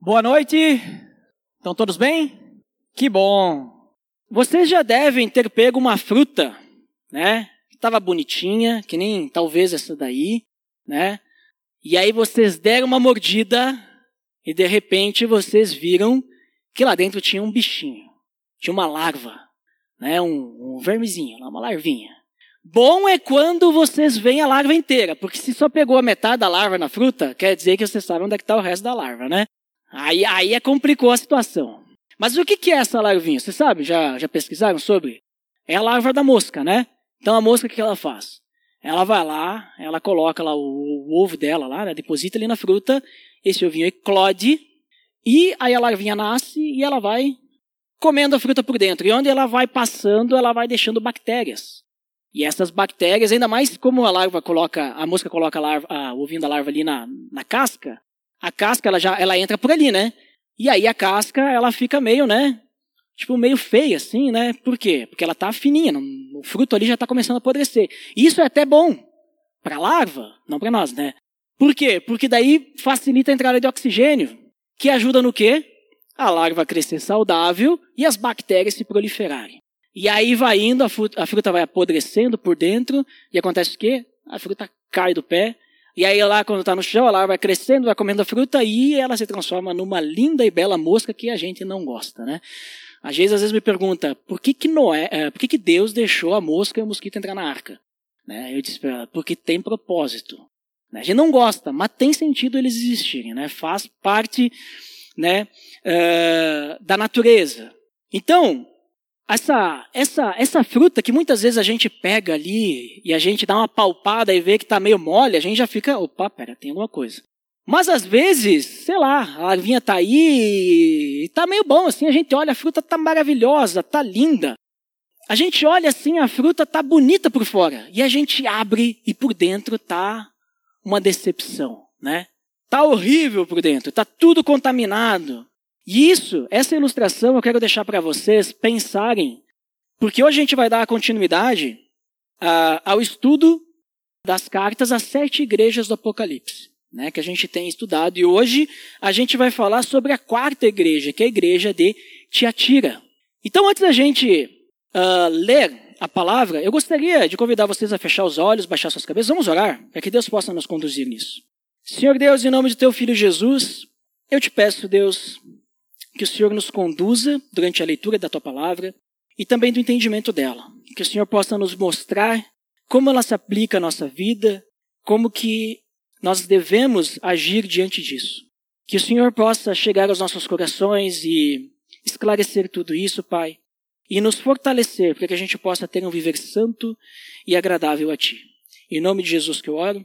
Boa noite. Estão todos bem? Que bom. Vocês já devem ter pego uma fruta, né? Estava bonitinha, que nem talvez essa daí, né? E aí vocês deram uma mordida e de repente vocês viram que lá dentro tinha um bichinho, tinha uma larva, né? Um, um vermezinho, uma larvinha. Bom é quando vocês veem a larva inteira, porque se só pegou a metade da larva na fruta, quer dizer que vocês sabem onde é que está o resto da larva, né? Aí, aí é complicou a situação. Mas o que, que é essa larvinha? Você sabe? Já, já pesquisaram sobre? É a larva da mosca, né? Então a mosca o que ela faz? Ela vai lá, ela coloca lá o, o ovo dela lá, né? deposita ali na fruta, esse ovinho eclode, e aí a larvinha nasce e ela vai comendo a fruta por dentro. E onde ela vai passando, ela vai deixando bactérias. E essas bactérias, ainda mais como a larva coloca, a mosca coloca a larva, a, o ovinho da larva ali na, na casca, a casca ela já ela entra por ali, né? E aí a casca ela fica meio, né? Tipo meio feia assim, né? Por quê? Porque ela tá fininha, o fruto ali já está começando a apodrecer. Isso é até bom para a larva, não para nós, né? Por quê? Porque daí facilita a entrada de oxigênio, que ajuda no quê? A larva a crescer saudável e as bactérias se proliferarem. E aí vai indo, a fruta, a fruta vai apodrecendo por dentro, e acontece o quê? A fruta cai do pé, e aí lá, quando está no chão, ela vai crescendo, vai comendo a fruta e ela se transforma numa linda e bela mosca que a gente não gosta, né? Às vezes, às vezes me pergunta, por que que Noé, é, por que que Deus deixou a mosca e o mosquito entrar na arca? Né? Eu disse para ela, porque tem propósito. Né? A gente não gosta, mas tem sentido eles existirem, né? Faz parte, né, uh, da natureza. Então, essa, essa, essa fruta que muitas vezes a gente pega ali e a gente dá uma palpada e vê que está meio mole, a gente já fica, opa, pera, tem alguma coisa. Mas às vezes, sei lá, a larvinha está aí e está meio bom assim, a gente olha, a fruta está maravilhosa, está linda. A gente olha assim, a fruta está bonita por fora e a gente abre e por dentro está uma decepção, né? Tá horrível por dentro, tá tudo contaminado. E isso, essa ilustração eu quero deixar para vocês pensarem, porque hoje a gente vai dar continuidade uh, ao estudo das cartas às sete igrejas do Apocalipse, né, que a gente tem estudado. E hoje a gente vai falar sobre a quarta igreja, que é a igreja de Tiatira. Então, antes da gente uh, ler a palavra, eu gostaria de convidar vocês a fechar os olhos, baixar suas cabeças. Vamos orar, para que Deus possa nos conduzir nisso. Senhor Deus, em nome de teu filho Jesus, eu te peço, Deus, que o Senhor nos conduza durante a leitura da tua palavra e também do entendimento dela. Que o Senhor possa nos mostrar como ela se aplica à nossa vida, como que nós devemos agir diante disso. Que o Senhor possa chegar aos nossos corações e esclarecer tudo isso, Pai, e nos fortalecer para que a gente possa ter um viver santo e agradável a Ti. Em nome de Jesus que eu oro.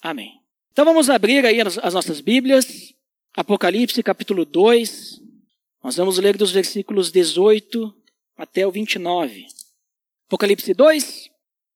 Amém. Então vamos abrir aí as nossas Bíblias. Apocalipse capítulo 2, nós vamos ler dos versículos 18 até o 29. Apocalipse 2,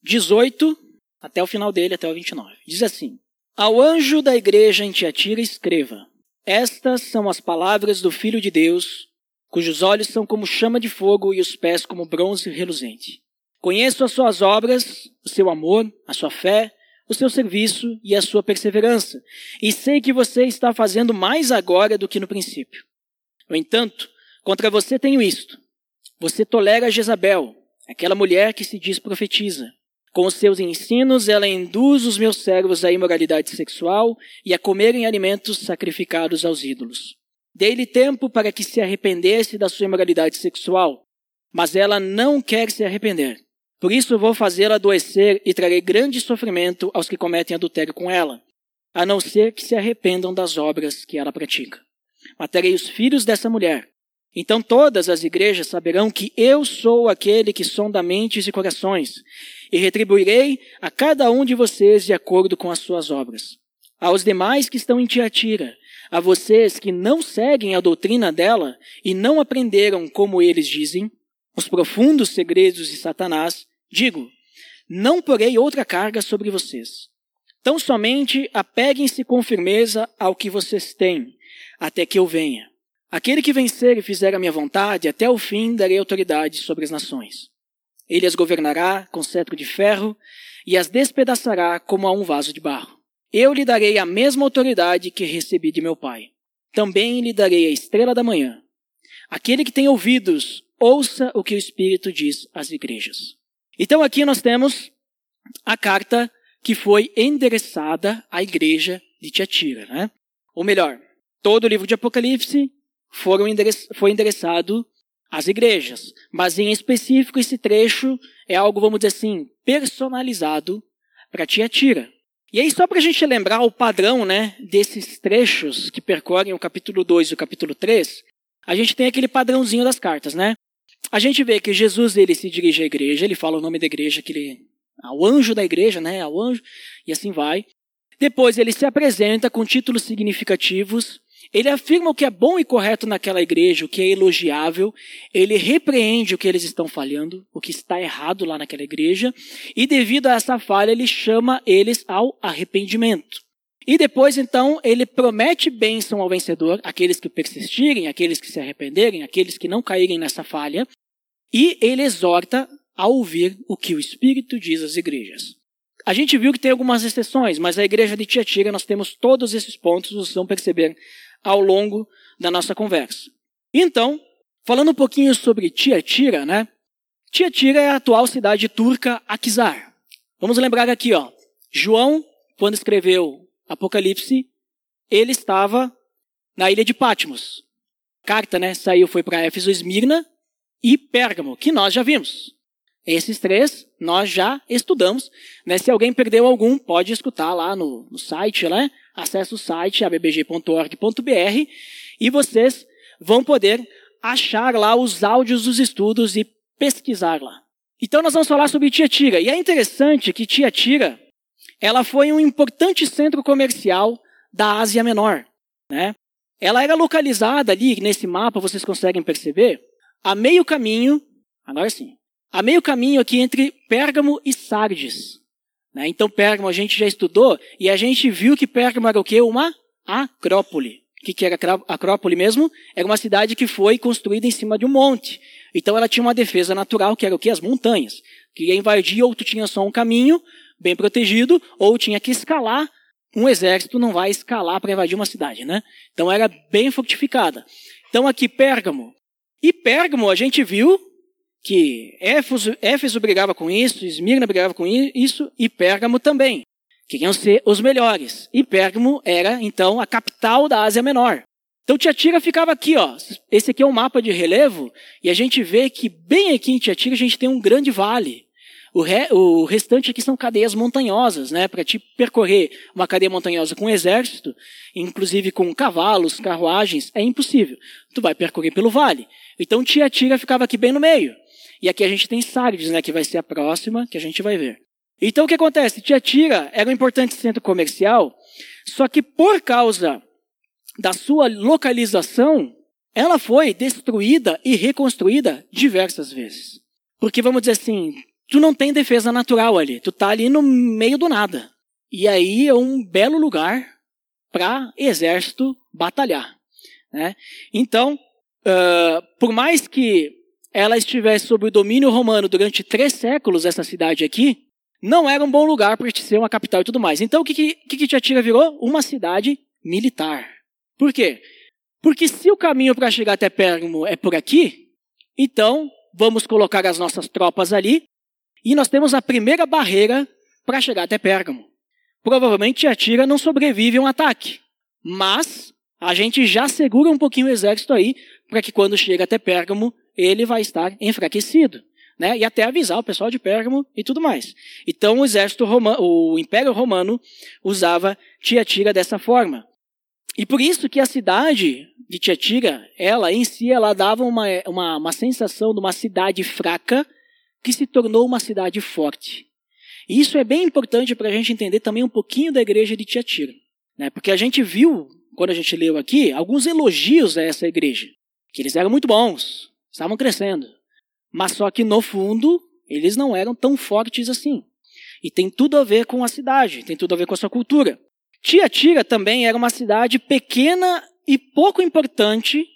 18 até o final dele, até o 29. Diz assim: Ao anjo da igreja em Tiatira escreva: Estas são as palavras do Filho de Deus, cujos olhos são como chama de fogo e os pés como bronze reluzente. Conheço as suas obras, o seu amor, a sua fé, o seu serviço e a sua perseverança, e sei que você está fazendo mais agora do que no princípio. No entanto, contra você tenho isto. Você tolera Jezabel, aquela mulher que se diz profetiza. Com os seus ensinos, ela induz os meus servos à imoralidade sexual e a comerem alimentos sacrificados aos ídolos. Dei-lhe tempo para que se arrependesse da sua imoralidade sexual, mas ela não quer se arrepender. Por isso vou fazê-la adoecer e trarei grande sofrimento aos que cometem adultério com ela, a não ser que se arrependam das obras que ela pratica. Matarei os filhos dessa mulher. Então todas as igrejas saberão que eu sou aquele que sonda mentes e corações, e retribuirei a cada um de vocês de acordo com as suas obras. Aos demais que estão em Tiatira, a vocês que não seguem a doutrina dela e não aprenderam como eles dizem, os profundos segredos de Satanás, digo: não porei outra carga sobre vocês. Tão somente apeguem-se com firmeza ao que vocês têm até que eu venha. Aquele que vencer e fizer a minha vontade, até o fim darei autoridade sobre as nações. Ele as governará com cetro de ferro e as despedaçará como a um vaso de barro. Eu lhe darei a mesma autoridade que recebi de meu Pai. também lhe darei a estrela da manhã. Aquele que tem ouvidos, ouça o que o Espírito diz às igrejas. Então aqui nós temos a carta que foi endereçada à igreja de Tiatira, né? Ou melhor, todo o livro de Apocalipse foram foi endereçado às igrejas, mas em específico esse trecho é algo, vamos dizer assim, personalizado para Tiatira. E aí, só para a gente lembrar o padrão né, desses trechos que percorrem o capítulo 2 e o capítulo 3, a gente tem aquele padrãozinho das cartas, né? A gente vê que Jesus ele se dirige à igreja, ele fala o nome da igreja, que ele, ao anjo da igreja, né? Ao anjo, e assim vai. Depois ele se apresenta com títulos significativos ele afirma o que é bom e correto naquela igreja, o que é elogiável. Ele repreende o que eles estão falhando, o que está errado lá naquela igreja. E devido a essa falha, ele chama eles ao arrependimento. E depois, então, ele promete bênção ao vencedor, aqueles que persistirem, aqueles que se arrependerem, aqueles que não caírem nessa falha. E ele exorta a ouvir o que o Espírito diz às igrejas. A gente viu que tem algumas exceções, mas a igreja de Tiatira nós temos todos esses pontos, vocês vão perceber ao longo da nossa conversa. Então, falando um pouquinho sobre Tiatira, né? Tiatira é a atual cidade turca Akizar. Vamos lembrar aqui, ó. João, quando escreveu Apocalipse, ele estava na ilha de Patmos. A carta, né, saiu foi para Éfeso, Esmirna e Pérgamo, que nós já vimos. Esses três nós já estudamos. Né? Se alguém perdeu algum, pode escutar lá no, no site, né? Acesse o site abbg.org.br e vocês vão poder achar lá os áudios dos estudos e pesquisar lá. Então nós vamos falar sobre Tiatira. E é interessante que Tiatira, ela foi um importante centro comercial da Ásia Menor. Né? Ela era localizada ali, nesse mapa, vocês conseguem perceber, a meio caminho, agora sim, a meio caminho aqui entre Pérgamo e Sardes. Né? Então, Pérgamo a gente já estudou e a gente viu que Pérgamo era o quê? Uma acrópole. O que, que era acrópole mesmo? Era uma cidade que foi construída em cima de um monte. Então ela tinha uma defesa natural, que era o quê? As montanhas. Que ia invadir, ou tu tinha só um caminho bem protegido, ou tinha que escalar. Um exército não vai escalar para invadir uma cidade, né? Então era bem fortificada. Então aqui Pérgamo. E Pérgamo a gente viu que Éfeso, Éfeso brigava com isso, Esmirna brigava com isso, e Pérgamo também. Queriam ser os melhores. E Pérgamo era, então, a capital da Ásia Menor. Então Tiatira ficava aqui, ó. Esse aqui é um mapa de relevo, e a gente vê que bem aqui em Tiatira a gente tem um grande vale. O, re, o restante aqui são cadeias montanhosas, né? Para te percorrer uma cadeia montanhosa com um exército, inclusive com cavalos, carruagens, é impossível. Tu vai percorrer pelo vale. Então Tiatira ficava aqui bem no meio. E aqui a gente tem Sardes, né, que vai ser a próxima, que a gente vai ver. Então o que acontece? Tiatira era um importante centro comercial, só que por causa da sua localização, ela foi destruída e reconstruída diversas vezes. Porque vamos dizer assim, tu não tem defesa natural ali, tu tá ali no meio do nada. E aí é um belo lugar para exército batalhar. Né? Então, uh, por mais que ela estivesse sob o domínio romano durante três séculos, essa cidade aqui, não era um bom lugar para ser uma capital e tudo mais. Então, o que, que, que Tiatira virou? Uma cidade militar. Por quê? Porque se o caminho para chegar até Pérgamo é por aqui, então vamos colocar as nossas tropas ali e nós temos a primeira barreira para chegar até Pérgamo. Provavelmente Tiatira não sobrevive a um ataque, mas a gente já segura um pouquinho o exército aí para que quando chega até Pérgamo ele vai estar enfraquecido. Né? E até avisar o pessoal de Pérgamo e tudo mais. Então o exército romano, o Império Romano usava Tiatira dessa forma. E por isso que a cidade de Tiatira, ela em si, ela dava uma, uma, uma sensação de uma cidade fraca que se tornou uma cidade forte. E isso é bem importante para a gente entender também um pouquinho da igreja de Tiatira. Né? Porque a gente viu, quando a gente leu aqui, alguns elogios a essa igreja. Que eles eram muito bons, estavam crescendo. Mas só que no fundo, eles não eram tão fortes assim. E tem tudo a ver com a cidade, tem tudo a ver com a sua cultura. Tiatira também era uma cidade pequena e pouco importante,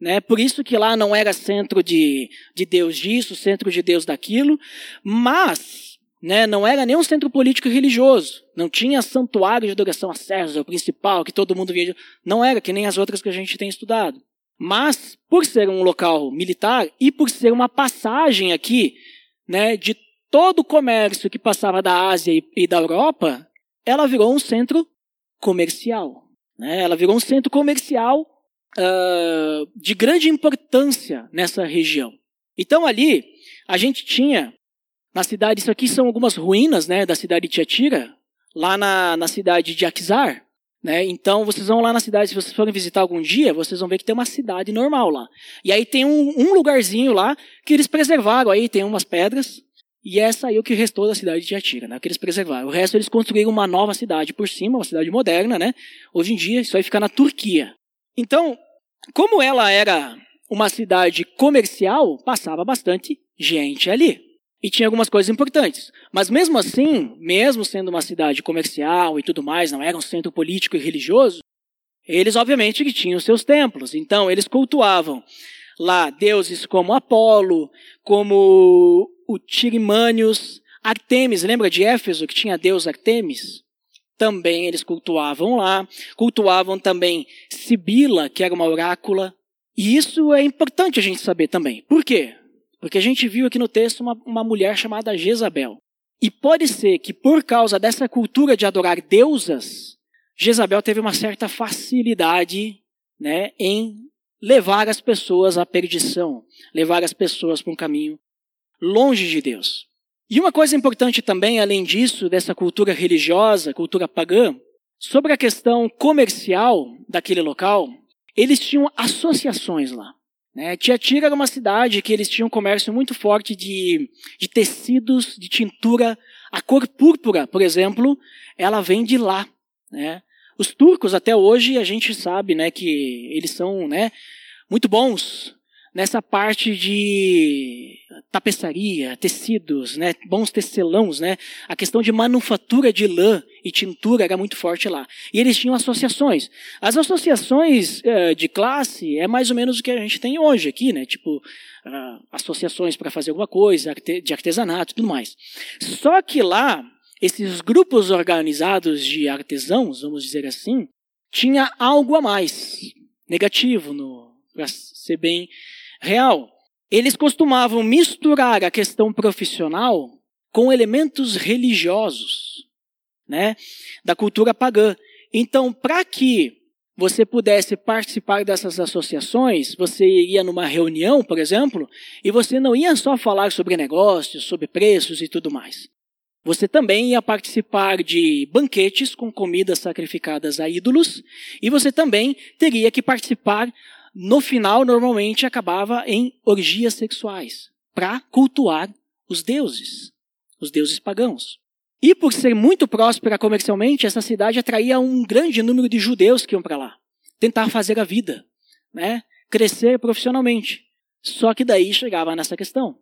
né? Por isso que lá não era centro de, de Deus disso, centro de Deus daquilo, mas né, não era nem um centro político e religioso. Não tinha santuário de adoração a César, o principal, que todo mundo via. Não era, que nem as outras que a gente tem estudado. Mas, por ser um local militar e por ser uma passagem aqui né, de todo o comércio que passava da Ásia e, e da Europa, ela virou um centro comercial. Né? Ela virou um centro comercial uh, de grande importância nessa região. Então ali a gente tinha na cidade, isso aqui são algumas ruínas né, da cidade de Tiatira, lá na, na cidade de Aquizar. Né? Então vocês vão lá na cidade, se vocês forem visitar algum dia, vocês vão ver que tem uma cidade normal lá. E aí tem um, um lugarzinho lá que eles preservaram, aí tem umas pedras, e essa aí é o que restou da cidade de Tiatira, né? Que eles preservaram. O resto eles construíram uma nova cidade por cima, uma cidade moderna, né? Hoje em dia isso aí fica na Turquia. Então, como ela era uma cidade comercial, passava bastante gente ali. E tinha algumas coisas importantes. Mas mesmo assim, mesmo sendo uma cidade comercial e tudo mais, não era um centro político e religioso, eles obviamente que tinham seus templos. Então, eles cultuavam lá deuses como Apolo, como o Tirimânios, Artemis, lembra de Éfeso que tinha deus Artemis? Também eles cultuavam lá, cultuavam também Sibila, que era uma orácula. E isso é importante a gente saber também. Por quê? Porque a gente viu aqui no texto uma, uma mulher chamada Jezabel. E pode ser que por causa dessa cultura de adorar deusas, Jezabel teve uma certa facilidade né, em levar as pessoas à perdição, levar as pessoas para um caminho longe de Deus. E uma coisa importante também, além disso, dessa cultura religiosa, cultura pagã, sobre a questão comercial daquele local, eles tinham associações lá. Né? Tiatira era uma cidade que eles tinham um comércio muito forte de, de tecidos, de tintura. A cor púrpura, por exemplo, ela vem de lá. Né? Os turcos, até hoje, a gente sabe né, que eles são né, muito bons nessa parte de tapeçaria, tecidos, né, bons tecelãos, né, a questão de manufatura de lã e tintura era muito forte lá. E eles tinham associações. As associações uh, de classe é mais ou menos o que a gente tem hoje aqui, né, tipo uh, associações para fazer alguma coisa, de artesanato tudo mais. Só que lá, esses grupos organizados de artesãos, vamos dizer assim, tinha algo a mais negativo no para ser bem real. Eles costumavam misturar a questão profissional com elementos religiosos, né, da cultura pagã. Então, para que você pudesse participar dessas associações, você iria numa reunião, por exemplo, e você não ia só falar sobre negócios, sobre preços e tudo mais. Você também ia participar de banquetes com comidas sacrificadas a ídolos, e você também teria que participar no final, normalmente acabava em orgias sexuais para cultuar os deuses, os deuses pagãos. E por ser muito próspera comercialmente, essa cidade atraía um grande número de judeus que iam para lá, tentar fazer a vida, né? crescer profissionalmente. Só que daí chegava nessa questão.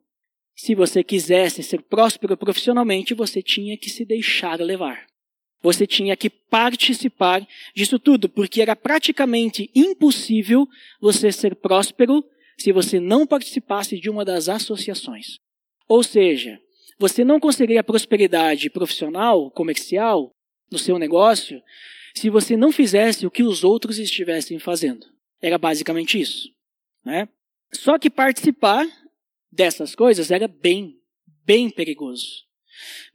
Se você quisesse ser próspero profissionalmente, você tinha que se deixar levar. Você tinha que participar disso tudo, porque era praticamente impossível você ser próspero se você não participasse de uma das associações. Ou seja, você não conseguiria prosperidade profissional, comercial, no seu negócio, se você não fizesse o que os outros estivessem fazendo. Era basicamente isso. Né? Só que participar dessas coisas era bem, bem perigoso.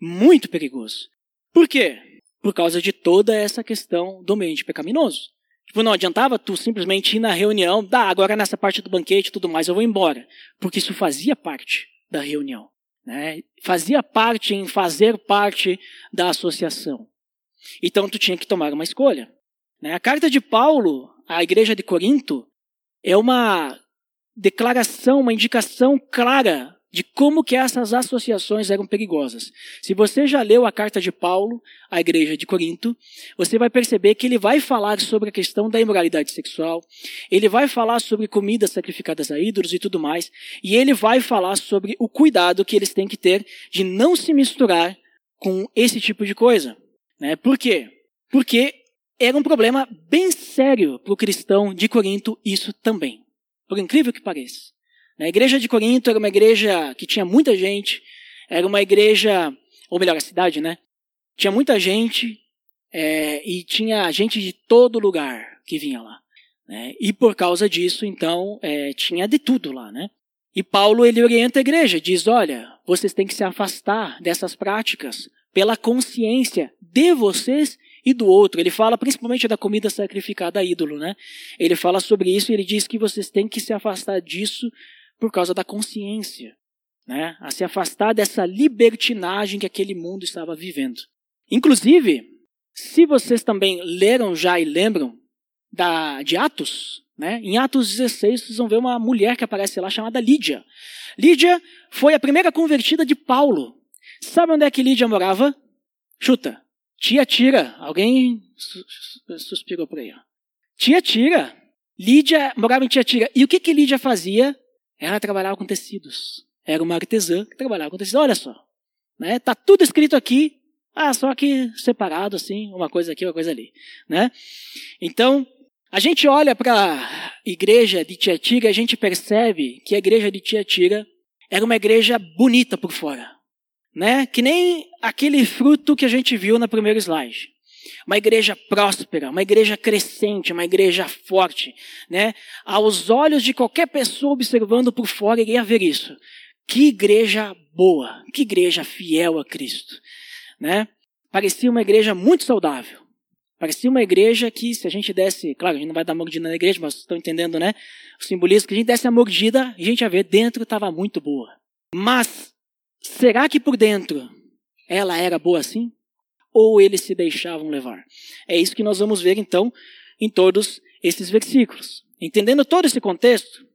Muito perigoso. Por quê? Por causa de toda essa questão do ambiente pecaminoso. Tipo, não adiantava tu simplesmente ir na reunião, dá, agora nessa parte do banquete e tudo mais eu vou embora. Porque isso fazia parte da reunião. Né? Fazia parte em fazer parte da associação. Então tu tinha que tomar uma escolha. Né? A carta de Paulo à igreja de Corinto é uma declaração, uma indicação clara de como que essas associações eram perigosas. Se você já leu a carta de Paulo à igreja de Corinto, você vai perceber que ele vai falar sobre a questão da imoralidade sexual, ele vai falar sobre comidas sacrificadas a ídolos e tudo mais, e ele vai falar sobre o cuidado que eles têm que ter de não se misturar com esse tipo de coisa. Né? Por quê? Porque era um problema bem sério para o cristão de Corinto isso também. Por incrível que pareça. A igreja de Corinto era uma igreja que tinha muita gente, era uma igreja ou melhor, a cidade, né? Tinha muita gente é, e tinha gente de todo lugar que vinha lá. Né? E por causa disso, então, é, tinha de tudo lá, né? E Paulo ele orienta a igreja, diz: olha, vocês têm que se afastar dessas práticas pela consciência de vocês e do outro. Ele fala principalmente da comida sacrificada a ídolo, né? Ele fala sobre isso e ele diz que vocês têm que se afastar disso por causa da consciência, né? A se afastar dessa libertinagem que aquele mundo estava vivendo. Inclusive, se vocês também leram já e lembram da, de Atos, né? Em Atos 16, vocês vão ver uma mulher que aparece lá chamada Lídia. Lídia foi a primeira convertida de Paulo. Sabe onde é que Lídia morava? Chuta. Tia Tira. Alguém suspirou por aí. Ó. Tia Tira. Lídia morava em Tia Tira. E o que, que Lídia fazia? Ela trabalhava com tecidos. Era uma artesã que trabalhava com tecidos. Olha só. Né? Tá tudo escrito aqui. Ah, só que separado assim, uma coisa aqui, uma coisa ali. Né? Então, a gente olha para a igreja de Tiatira e a gente percebe que a igreja de Tiatira era uma igreja bonita por fora né? Que nem aquele fruto que a gente viu na primeira slide. Uma igreja próspera, uma igreja crescente, uma igreja forte, né? Aos olhos de qualquer pessoa observando por fora, iria ver isso. Que igreja boa, que igreja fiel a Cristo, né? Parecia uma igreja muito saudável. Parecia uma igreja que, se a gente desse, claro, a gente não vai dar mordida na igreja, mas estão entendendo, né? O simbolismo, que a gente desse a mordida, a gente ia ver dentro estava muito boa. Mas Será que por dentro ela era boa assim? Ou eles se deixavam levar? É isso que nós vamos ver então em todos esses versículos. Entendendo todo esse contexto,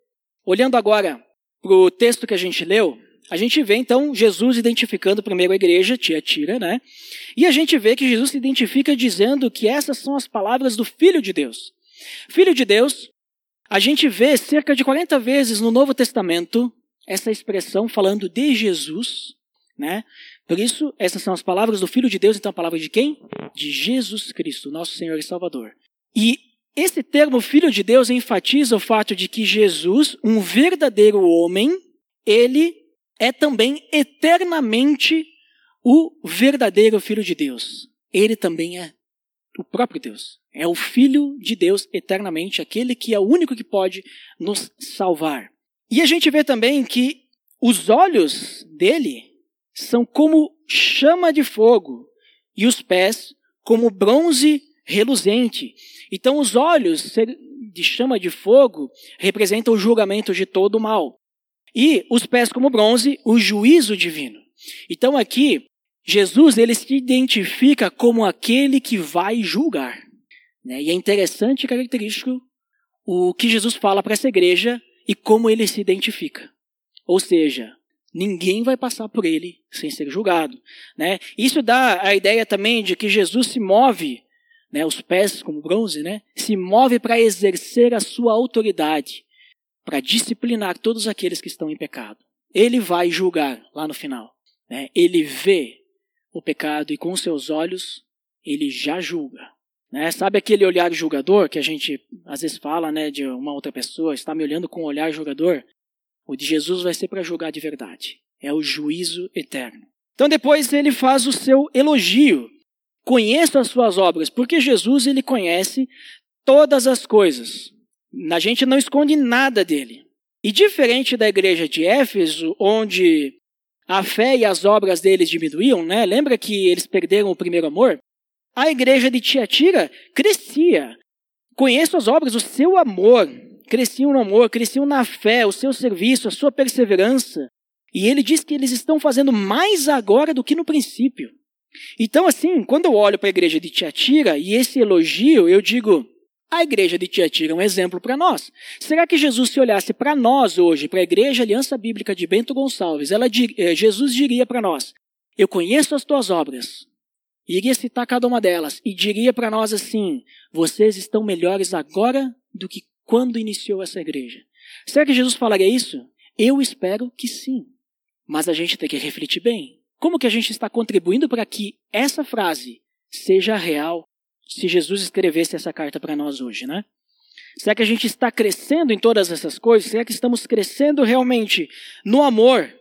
olhando agora para o texto que a gente leu, a gente vê então Jesus identificando primeiro a igreja, tia Tira, né? E a gente vê que Jesus se identifica dizendo que essas são as palavras do Filho de Deus. Filho de Deus, a gente vê cerca de 40 vezes no Novo Testamento essa expressão falando de Jesus, né? Por isso, essas são as palavras do Filho de Deus, então a palavra de quem? De Jesus Cristo, nosso Senhor e Salvador. E esse termo Filho de Deus enfatiza o fato de que Jesus, um verdadeiro homem, ele é também eternamente o verdadeiro Filho de Deus. Ele também é o próprio Deus. É o Filho de Deus eternamente, aquele que é o único que pode nos salvar. E a gente vê também que os olhos dele são como chama de fogo e os pés como bronze reluzente. Então, os olhos de chama de fogo representam o julgamento de todo o mal. E os pés como bronze, o juízo divino. Então, aqui, Jesus ele se identifica como aquele que vai julgar. Né? E é interessante e característico o que Jesus fala para essa igreja e como ele se identifica. Ou seja, ninguém vai passar por ele sem ser julgado. Né? Isso dá a ideia também de que Jesus se move, né, os pés como bronze, né, se move para exercer a sua autoridade, para disciplinar todos aqueles que estão em pecado. Ele vai julgar lá no final. Né? Ele vê o pecado e com seus olhos ele já julga. Né? Sabe aquele olhar julgador que a gente às vezes fala né, de uma outra pessoa, está me olhando com um olhar julgador? O de Jesus vai ser para julgar de verdade. É o juízo eterno. Então depois ele faz o seu elogio. Conheço as suas obras, porque Jesus ele conhece todas as coisas. A gente não esconde nada dele. E diferente da igreja de Éfeso, onde a fé e as obras deles diminuíam, né? Lembra que eles perderam o primeiro amor? A igreja de Tiatira crescia. Conheço as obras, o seu amor. Cresciam no amor, cresciam na fé, o seu serviço, a sua perseverança. E ele diz que eles estão fazendo mais agora do que no princípio. Então, assim, quando eu olho para a igreja de Tiatira e esse elogio, eu digo: a igreja de Tiatira é um exemplo para nós. Será que Jesus, se olhasse para nós hoje, para a igreja Aliança Bíblica de Bento Gonçalves, ela, eh, Jesus diria para nós: Eu conheço as tuas obras, iria citar cada uma delas e diria para nós assim: vocês estão melhores agora do que quando iniciou essa igreja. Será que Jesus falaria isso? Eu espero que sim. Mas a gente tem que refletir bem. Como que a gente está contribuindo para que essa frase seja real se Jesus escrevesse essa carta para nós hoje, né? Será que a gente está crescendo em todas essas coisas? Será que estamos crescendo realmente no amor,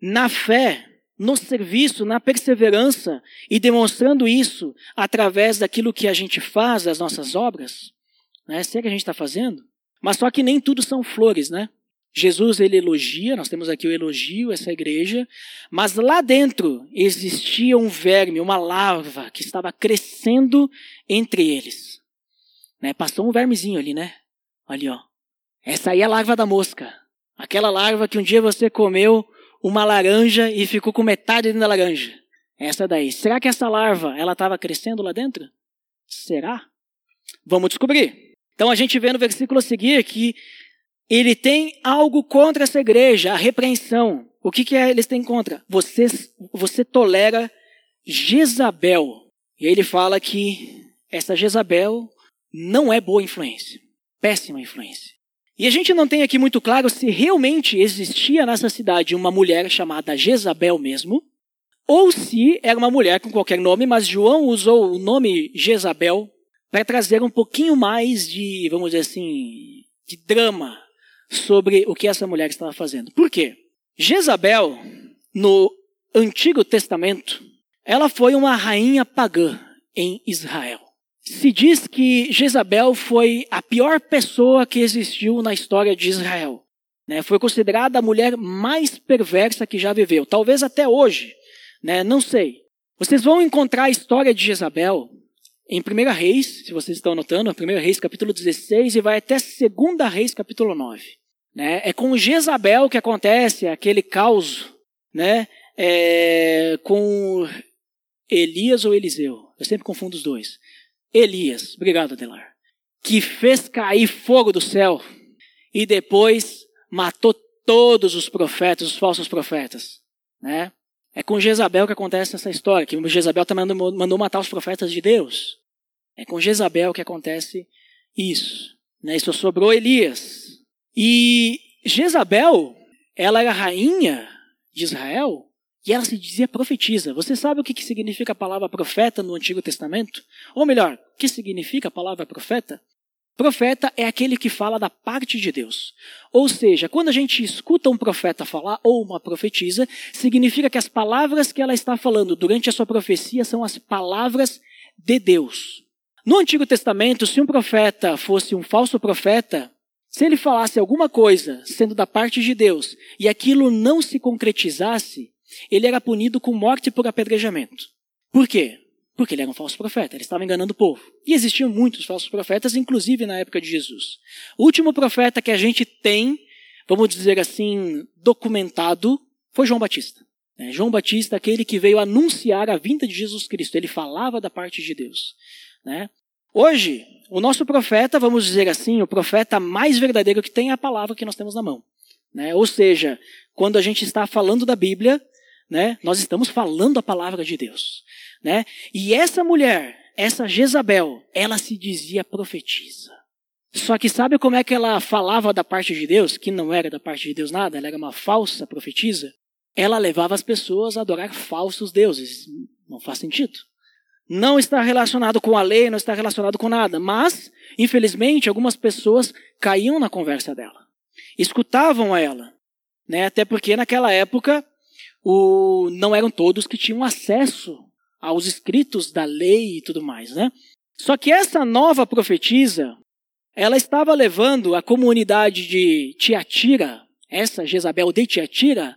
na fé, no serviço, na perseverança e demonstrando isso através daquilo que a gente faz, das nossas obras? Né? Será que a gente está fazendo? Mas só que nem tudo são flores, né? Jesus ele elogia, nós temos aqui o elogio, essa igreja, mas lá dentro existia um verme, uma larva que estava crescendo entre eles. Né? Passou um vermezinho ali, né? Ali, ó. Essa aí é a larva da mosca. Aquela larva que um dia você comeu uma laranja e ficou com metade dentro da laranja. Essa daí. Será que essa larva ela estava crescendo lá dentro? Será? Vamos descobrir. Então a gente vê no versículo a seguir que ele tem algo contra essa igreja, a repreensão. O que, que é eles têm contra? Você, você tolera Jezabel. E aí ele fala que essa Jezabel não é boa influência, péssima influência. E a gente não tem aqui muito claro se realmente existia nessa cidade uma mulher chamada Jezabel mesmo, ou se era uma mulher com qualquer nome, mas João usou o nome Jezabel para trazer um pouquinho mais de, vamos dizer assim, de drama sobre o que essa mulher estava fazendo. Por quê? Jezabel, no Antigo Testamento, ela foi uma rainha pagã em Israel. Se diz que Jezabel foi a pior pessoa que existiu na história de Israel. Né? Foi considerada a mulher mais perversa que já viveu, talvez até hoje, né? não sei. Vocês vão encontrar a história de Jezabel em 1 Reis, se vocês estão anotando, 1 Reis capítulo 16 e vai até 2 Reis capítulo 9. Né? É com Jezabel que acontece aquele caos, né? É, com Elias ou Eliseu. Eu sempre confundo os dois. Elias, obrigado Adelar, que fez cair fogo do céu e depois matou todos os profetas, os falsos profetas, né? É com Jezabel que acontece essa história, que Jezabel também mandou, mandou matar os profetas de Deus. É com Jezabel que acontece isso. Né? Isso sobrou Elias. E Jezabel, ela era rainha de Israel e ela se dizia profetisa. Você sabe o que significa a palavra profeta no Antigo Testamento? Ou melhor, o que significa a palavra profeta? Profeta é aquele que fala da parte de Deus. Ou seja, quando a gente escuta um profeta falar ou uma profetisa, significa que as palavras que ela está falando durante a sua profecia são as palavras de Deus. No Antigo Testamento, se um profeta fosse um falso profeta, se ele falasse alguma coisa sendo da parte de Deus e aquilo não se concretizasse, ele era punido com morte por apedrejamento. Por quê? Porque ele era um falso profeta, ele estava enganando o povo. E existiam muitos falsos profetas, inclusive na época de Jesus. O último profeta que a gente tem, vamos dizer assim, documentado, foi João Batista. É, João Batista, aquele que veio anunciar a vinda de Jesus Cristo, ele falava da parte de Deus. Né? Hoje, o nosso profeta, vamos dizer assim, o profeta mais verdadeiro que tem é a palavra que nós temos na mão. Né? Ou seja, quando a gente está falando da Bíblia, né? Nós estamos falando a palavra de Deus, né? E essa mulher, essa Jezabel, ela se dizia profetisa. Só que sabe como é que ela falava da parte de Deus, que não era da parte de Deus nada, ela era uma falsa profetisa? Ela levava as pessoas a adorar falsos deuses. Não faz sentido. Não está relacionado com a lei, não está relacionado com nada, mas, infelizmente, algumas pessoas caíam na conversa dela. Escutavam a ela, né? Até porque naquela época o, não eram todos que tinham acesso aos escritos da lei e tudo mais, né? Só que essa nova profetisa, ela estava levando a comunidade de Tiatira, essa Jezabel de Tiatira,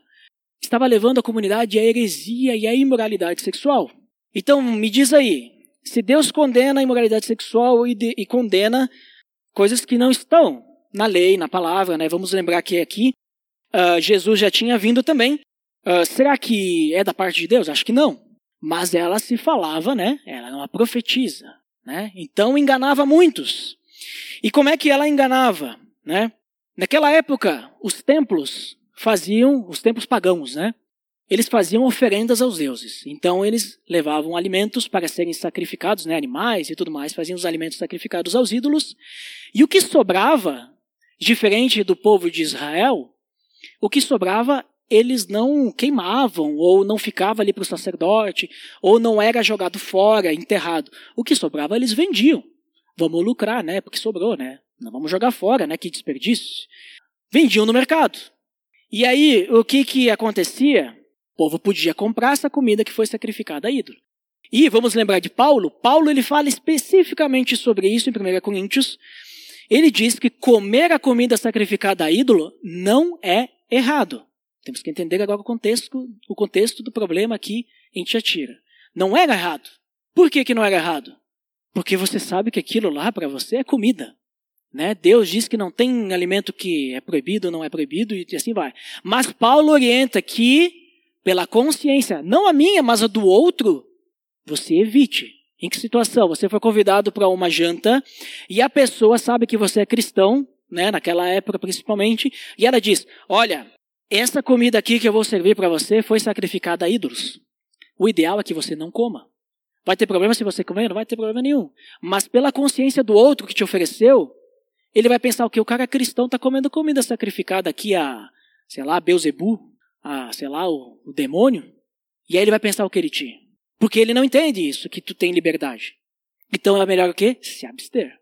estava levando a comunidade à heresia e à imoralidade sexual. Então, me diz aí, se Deus condena a imoralidade sexual e, de, e condena coisas que não estão na lei, na palavra, né? Vamos lembrar que aqui uh, Jesus já tinha vindo também Uh, será que é da parte de Deus? Acho que não. Mas ela se falava, né? Ela era uma profetisa, né? Então enganava muitos. E como é que ela enganava, né? Naquela época, os templos faziam, os templos pagãos, né? Eles faziam oferendas aos deuses. Então eles levavam alimentos para serem sacrificados, né? Animais e tudo mais, faziam os alimentos sacrificados aos ídolos. E o que sobrava, diferente do povo de Israel, o que sobrava eles não queimavam, ou não ficava ali para o sacerdote, ou não era jogado fora, enterrado. O que sobrava eles vendiam. Vamos lucrar, né? Porque sobrou, né? Não vamos jogar fora, né? Que desperdício. Vendiam no mercado. E aí, o que que acontecia? O povo podia comprar essa comida que foi sacrificada a ídolo. E vamos lembrar de Paulo. Paulo ele fala especificamente sobre isso em 1 Coríntios. Ele diz que comer a comida sacrificada a ídolo não é errado. Temos que entender agora o contexto, o contexto do problema aqui em Tiatira. Não era errado. Por que, que não era errado? Porque você sabe que aquilo lá para você é comida. Né? Deus diz que não tem alimento que é proibido não é proibido e assim vai. Mas Paulo orienta que, pela consciência, não a minha, mas a do outro, você evite. Em que situação? Você foi convidado para uma janta e a pessoa sabe que você é cristão, né, naquela época principalmente, e ela diz: Olha, essa comida aqui que eu vou servir para você foi sacrificada a ídolos. O ideal é que você não coma. Vai ter problema se você comer? Não vai ter problema nenhum. Mas pela consciência do outro que te ofereceu, ele vai pensar o que? O cara cristão está comendo comida sacrificada aqui a, sei lá, Beuzebu, a, sei lá, o, o demônio. E aí ele vai pensar o que ele tinha. Porque ele não entende isso, que tu tem liberdade. Então é melhor o quê? Se abster.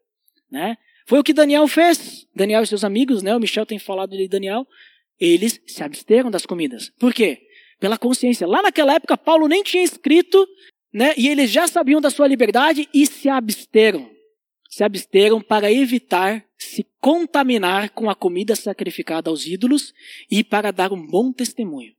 Né? Foi o que Daniel fez. Daniel e seus amigos, né? O Michel tem falado de Daniel. Eles se absteram das comidas. Por quê? Pela consciência. Lá naquela época, Paulo nem tinha escrito, né? E eles já sabiam da sua liberdade e se absteram. Se absteram para evitar se contaminar com a comida sacrificada aos ídolos e para dar um bom testemunho.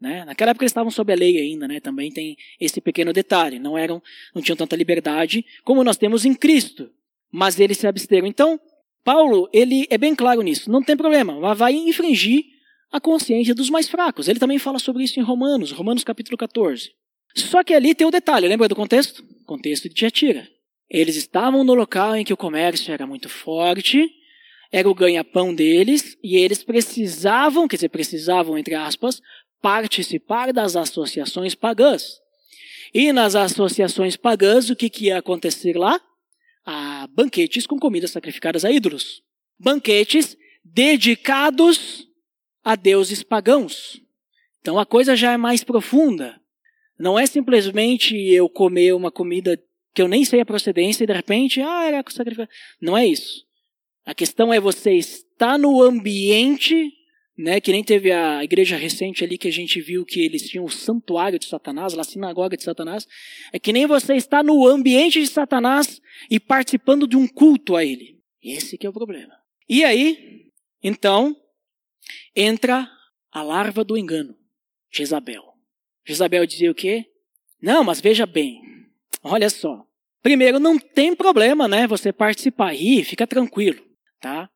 Né? Naquela época eles estavam sob a lei ainda, né? também tem esse pequeno detalhe. Não eram, não tinham tanta liberdade como nós temos em Cristo, mas eles se absteram. Então, Paulo ele é bem claro nisso. Não tem problema, vai infringir a consciência dos mais fracos. Ele também fala sobre isso em Romanos, Romanos capítulo 14. Só que ali tem o um detalhe, lembra do contexto? Contexto de Tiatira. Eles estavam no local em que o comércio era muito forte, era o ganha-pão deles, e eles precisavam, quer dizer, precisavam, entre aspas, participar das associações pagãs. E nas associações pagãs, o que, que ia acontecer lá? Ah, banquetes com comidas sacrificadas a ídolos. Banquetes dedicados a deuses pagãos. Então a coisa já é mais profunda. Não é simplesmente eu comer uma comida que eu nem sei a procedência e de repente, ah, era sacrificado. Não é isso. A questão é você estar no ambiente né? Que nem teve a igreja recente ali que a gente viu que eles tinham o santuário de Satanás, a sinagoga de Satanás. É que nem você está no ambiente de Satanás e participando de um culto a ele. Esse que é o problema. E aí, então, entra a larva do engano, Jezabel. Jezabel dizia o quê? Não, mas veja bem. Olha só. Primeiro, não tem problema, né? Você participar aí, fica tranquilo, tá?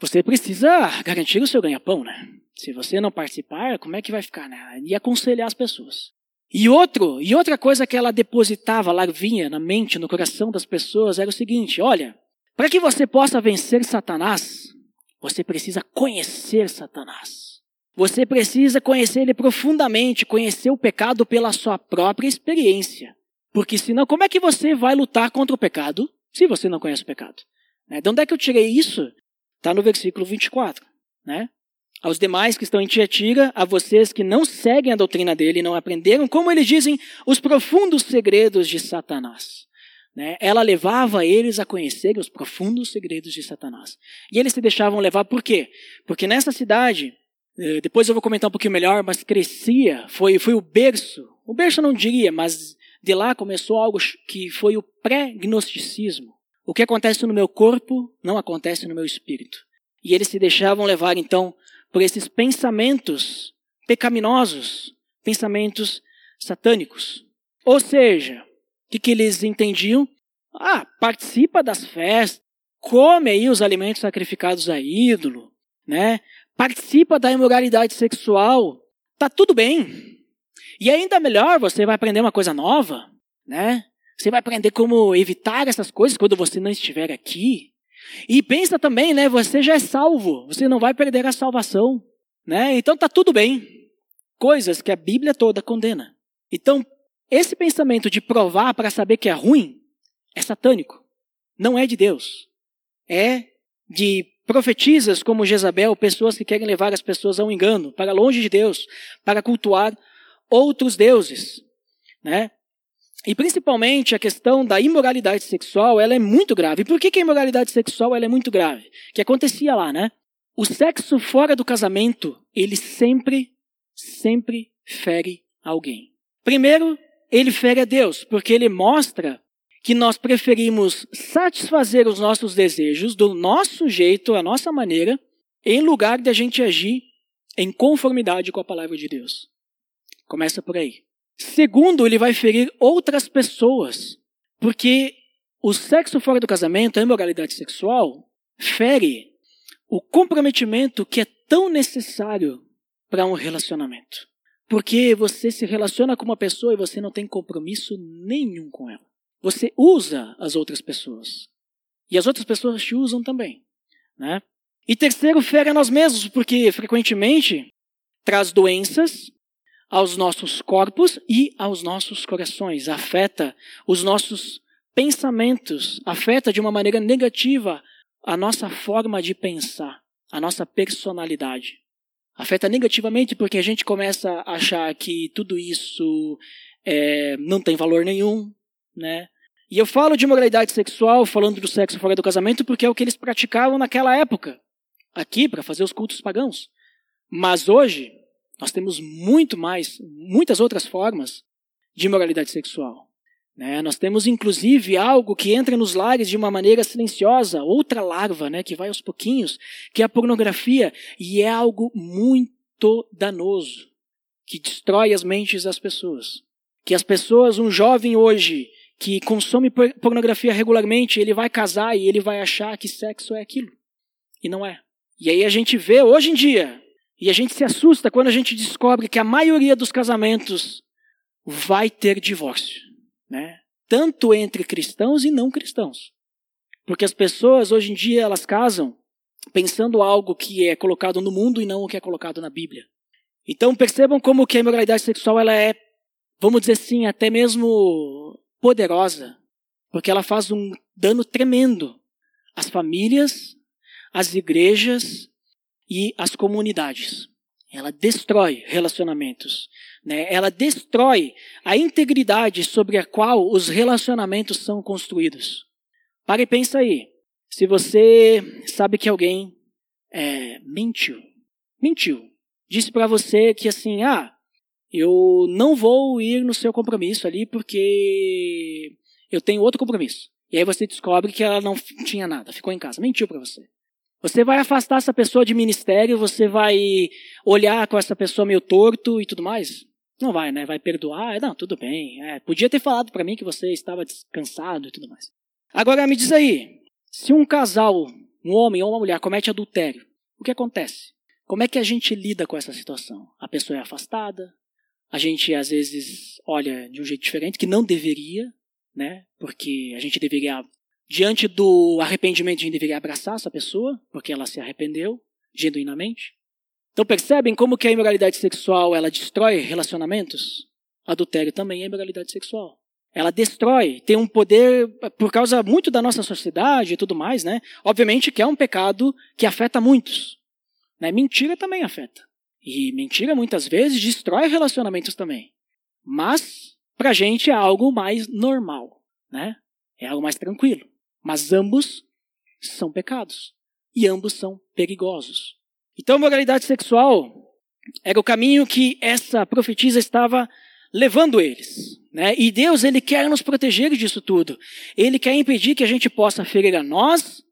você precisa garantir o seu ganha-pão, né? Se você não participar, como é que vai ficar, né? E aconselhar as pessoas. E outro, e outra coisa que ela depositava lá vinha na mente, no coração das pessoas era o seguinte: olha, para que você possa vencer Satanás, você precisa conhecer Satanás. Você precisa conhecer ele profundamente, conhecer o pecado pela sua própria experiência. Porque senão, como é que você vai lutar contra o pecado se você não conhece o pecado? Né? De onde é que eu tirei isso? Está no versículo 24. Né? Aos demais que estão em Tiatira, a vocês que não seguem a doutrina dele e não aprenderam, como eles dizem, os profundos segredos de Satanás. Né? Ela levava eles a conhecer os profundos segredos de Satanás. E eles se deixavam levar por quê? Porque nessa cidade, eh, depois eu vou comentar um pouquinho melhor, mas crescia, foi, foi o berço, o berço eu não diria, mas de lá começou algo que foi o pré-gnosticismo. O que acontece no meu corpo não acontece no meu espírito. E eles se deixavam levar, então, por esses pensamentos pecaminosos, pensamentos satânicos. Ou seja, o que, que eles entendiam? Ah, participa das festas, come aí os alimentos sacrificados a ídolo, né? Participa da imoralidade sexual, tá tudo bem. E ainda melhor, você vai aprender uma coisa nova, né? Você vai aprender como evitar essas coisas quando você não estiver aqui. E pensa também, né? Você já é salvo. Você não vai perder a salvação, né? Então tá tudo bem. Coisas que a Bíblia toda condena. Então, esse pensamento de provar para saber que é ruim é satânico. Não é de Deus. É de profetisas como Jezabel, pessoas que querem levar as pessoas a um engano, para longe de Deus, para cultuar outros deuses, né? E principalmente a questão da imoralidade sexual, ela é muito grave. E por que, que a imoralidade sexual ela é muito grave? Que acontecia lá, né? O sexo fora do casamento, ele sempre, sempre fere alguém. Primeiro, ele fere a Deus, porque ele mostra que nós preferimos satisfazer os nossos desejos do nosso jeito, a nossa maneira, em lugar de a gente agir em conformidade com a palavra de Deus. Começa por aí. Segundo, ele vai ferir outras pessoas, porque o sexo fora do casamento, a imoralidade sexual, fere o comprometimento que é tão necessário para um relacionamento. Porque você se relaciona com uma pessoa e você não tem compromisso nenhum com ela. Você usa as outras pessoas. E as outras pessoas te usam também. Né? E terceiro, fere a nós mesmos, porque frequentemente traz doenças aos nossos corpos e aos nossos corações. Afeta os nossos pensamentos, afeta de uma maneira negativa a nossa forma de pensar, a nossa personalidade. Afeta negativamente porque a gente começa a achar que tudo isso é, não tem valor nenhum, né? E eu falo de moralidade sexual, falando do sexo fora do casamento, porque é o que eles praticavam naquela época, aqui, para fazer os cultos pagãos. Mas hoje, nós temos muito mais, muitas outras formas de moralidade sexual. Né? Nós temos inclusive algo que entra nos lares de uma maneira silenciosa, outra larva, né, que vai aos pouquinhos, que é a pornografia, e é algo muito danoso, que destrói as mentes das pessoas. Que as pessoas, um jovem hoje que consome pornografia regularmente, ele vai casar e ele vai achar que sexo é aquilo. E não é. E aí a gente vê hoje em dia, e a gente se assusta quando a gente descobre que a maioria dos casamentos vai ter divórcio né? Tanto entre cristãos e não cristãos. Porque as pessoas hoje em dia elas casam pensando algo que é colocado no mundo e não o que é colocado na Bíblia. Então percebam como que a imoralidade sexual ela é, vamos dizer assim, até mesmo poderosa, porque ela faz um dano tremendo às famílias, às igrejas e às comunidades. Ela destrói relacionamentos. Né? Ela destrói a integridade sobre a qual os relacionamentos são construídos. Para e pensa aí. Se você sabe que alguém é, mentiu, mentiu, disse para você que assim, ah, eu não vou ir no seu compromisso ali porque eu tenho outro compromisso. E aí você descobre que ela não tinha nada, ficou em casa, mentiu para você. Você vai afastar essa pessoa de ministério, você vai olhar com essa pessoa meio torto e tudo mais? Não vai, né? Vai perdoar. Não, tudo bem. É, podia ter falado para mim que você estava descansado e tudo mais. Agora me diz aí, se um casal, um homem ou uma mulher comete adultério, o que acontece? Como é que a gente lida com essa situação? A pessoa é afastada, a gente às vezes olha de um jeito diferente, que não deveria, né? Porque a gente deveria, diante do arrependimento, a gente deveria abraçar essa pessoa, porque ela se arrependeu genuinamente. Então percebem como que a imoralidade sexual ela destrói relacionamentos? Adultério também é imoralidade sexual. Ela destrói, tem um poder por causa muito da nossa sociedade e tudo mais, né? Obviamente que é um pecado que afeta muitos. Né? Mentira também afeta. E mentira muitas vezes destrói relacionamentos também. Mas pra gente é algo mais normal, né? É algo mais tranquilo. Mas ambos são pecados e ambos são perigosos. Então, moralidade sexual era o caminho que essa profetisa estava levando eles. Né? E Deus, Ele quer nos proteger disso tudo. Ele quer impedir que a gente possa ferir a nós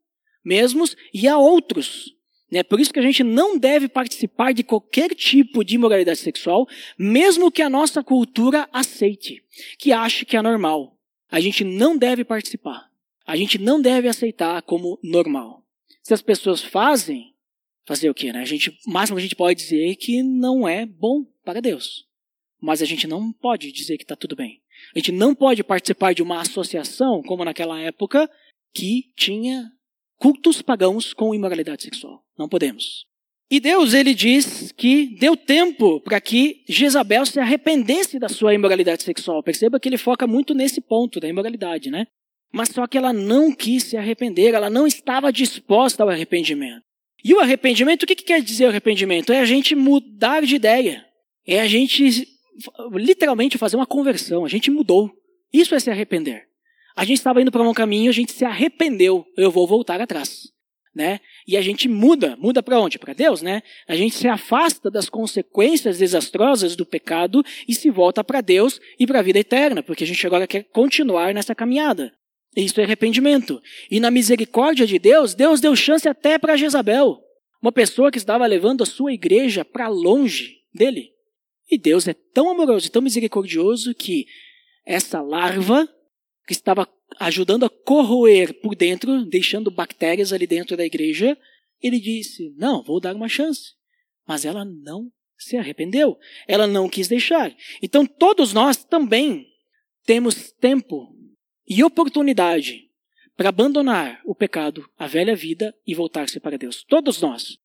mesmos e a outros. Né? Por isso que a gente não deve participar de qualquer tipo de imoralidade sexual, mesmo que a nossa cultura aceite, que ache que é normal. A gente não deve participar. A gente não deve aceitar como normal. Se as pessoas fazem, fazer o quê, né? A gente, o máximo que a gente pode dizer é que não é bom para Deus. Mas a gente não pode dizer que está tudo bem. A gente não pode participar de uma associação, como naquela época, que tinha cultos pagãos com imoralidade sexual. Não podemos. E Deus, ele diz que deu tempo para que Jezabel se arrependesse da sua imoralidade sexual. Perceba que ele foca muito nesse ponto da imoralidade, né? Mas só que ela não quis se arrepender, ela não estava disposta ao arrependimento. E o arrependimento, o que, que quer dizer arrependimento? É a gente mudar de ideia. É a gente literalmente fazer uma conversão. A gente mudou. Isso é se arrepender. A gente estava indo para um caminho, a gente se arrependeu. Eu vou voltar atrás. né? E a gente muda, muda para onde? Para Deus, né? A gente se afasta das consequências desastrosas do pecado e se volta para Deus e para a vida eterna, porque a gente agora quer continuar nessa caminhada. Isso é arrependimento. E na misericórdia de Deus, Deus deu chance até para Jezabel, uma pessoa que estava levando a sua igreja para longe dele. E Deus é tão amoroso e tão misericordioso que essa larva que estava ajudando a corroer por dentro, deixando bactérias ali dentro da igreja, ele disse: Não, vou dar uma chance. Mas ela não se arrependeu. Ela não quis deixar. Então todos nós também temos tempo e oportunidade para abandonar o pecado, a velha vida e voltar-se para Deus. Todos nós,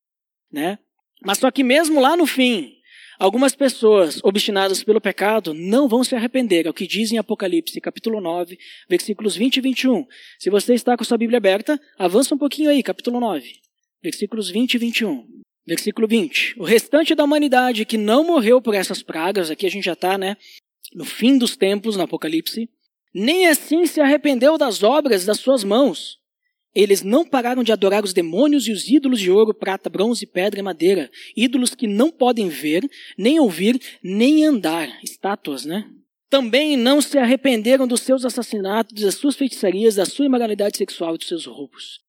né? Mas só que mesmo lá no fim, Algumas pessoas obstinadas pelo pecado não vão se arrepender, é o que diz em Apocalipse, capítulo 9, versículos 20 e 21. Se você está com sua Bíblia aberta, avança um pouquinho aí, capítulo 9, versículos 20 e 21. Versículo 20. O restante da humanidade que não morreu por essas pragas, aqui a gente já está, né, no fim dos tempos, no Apocalipse, nem assim se arrependeu das obras das suas mãos, eles não pararam de adorar os demônios e os ídolos de ouro, prata, bronze, pedra e madeira. Ídolos que não podem ver, nem ouvir, nem andar. Estátuas, né? Também não se arrependeram dos seus assassinatos, das suas feitiçarias, da sua imoralidade sexual e dos seus roubos.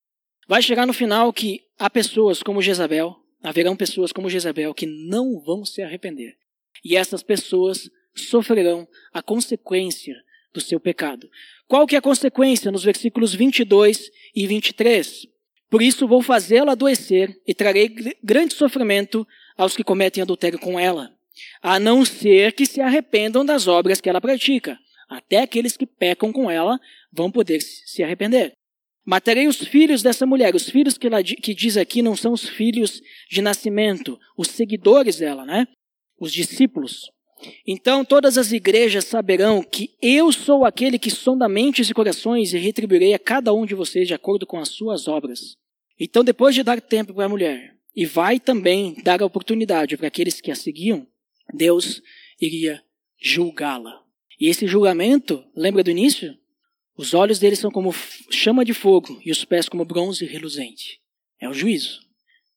Vai chegar no final que há pessoas como Jezabel, haverão pessoas como Jezabel que não vão se arrepender. E essas pessoas sofrerão a consequência do seu pecado. Qual que é a consequência nos versículos 22 e 23? Por isso vou fazê-la adoecer e trarei grande sofrimento aos que cometem adultério com ela, a não ser que se arrependam das obras que ela pratica. Até aqueles que pecam com ela vão poder se arrepender. Matarei os filhos dessa mulher. Os filhos que, ela, que diz aqui não são os filhos de nascimento, os seguidores dela, né? Os discípulos. Então todas as igrejas saberão que eu sou aquele que sonda mentes e corações e retribuirei a cada um de vocês de acordo com as suas obras. Então, depois de dar tempo para a mulher, e vai também dar a oportunidade para aqueles que a seguiam, Deus iria julgá-la. E esse julgamento, lembra do início? Os olhos dele são como chama de fogo e os pés como bronze reluzente. É o juízo.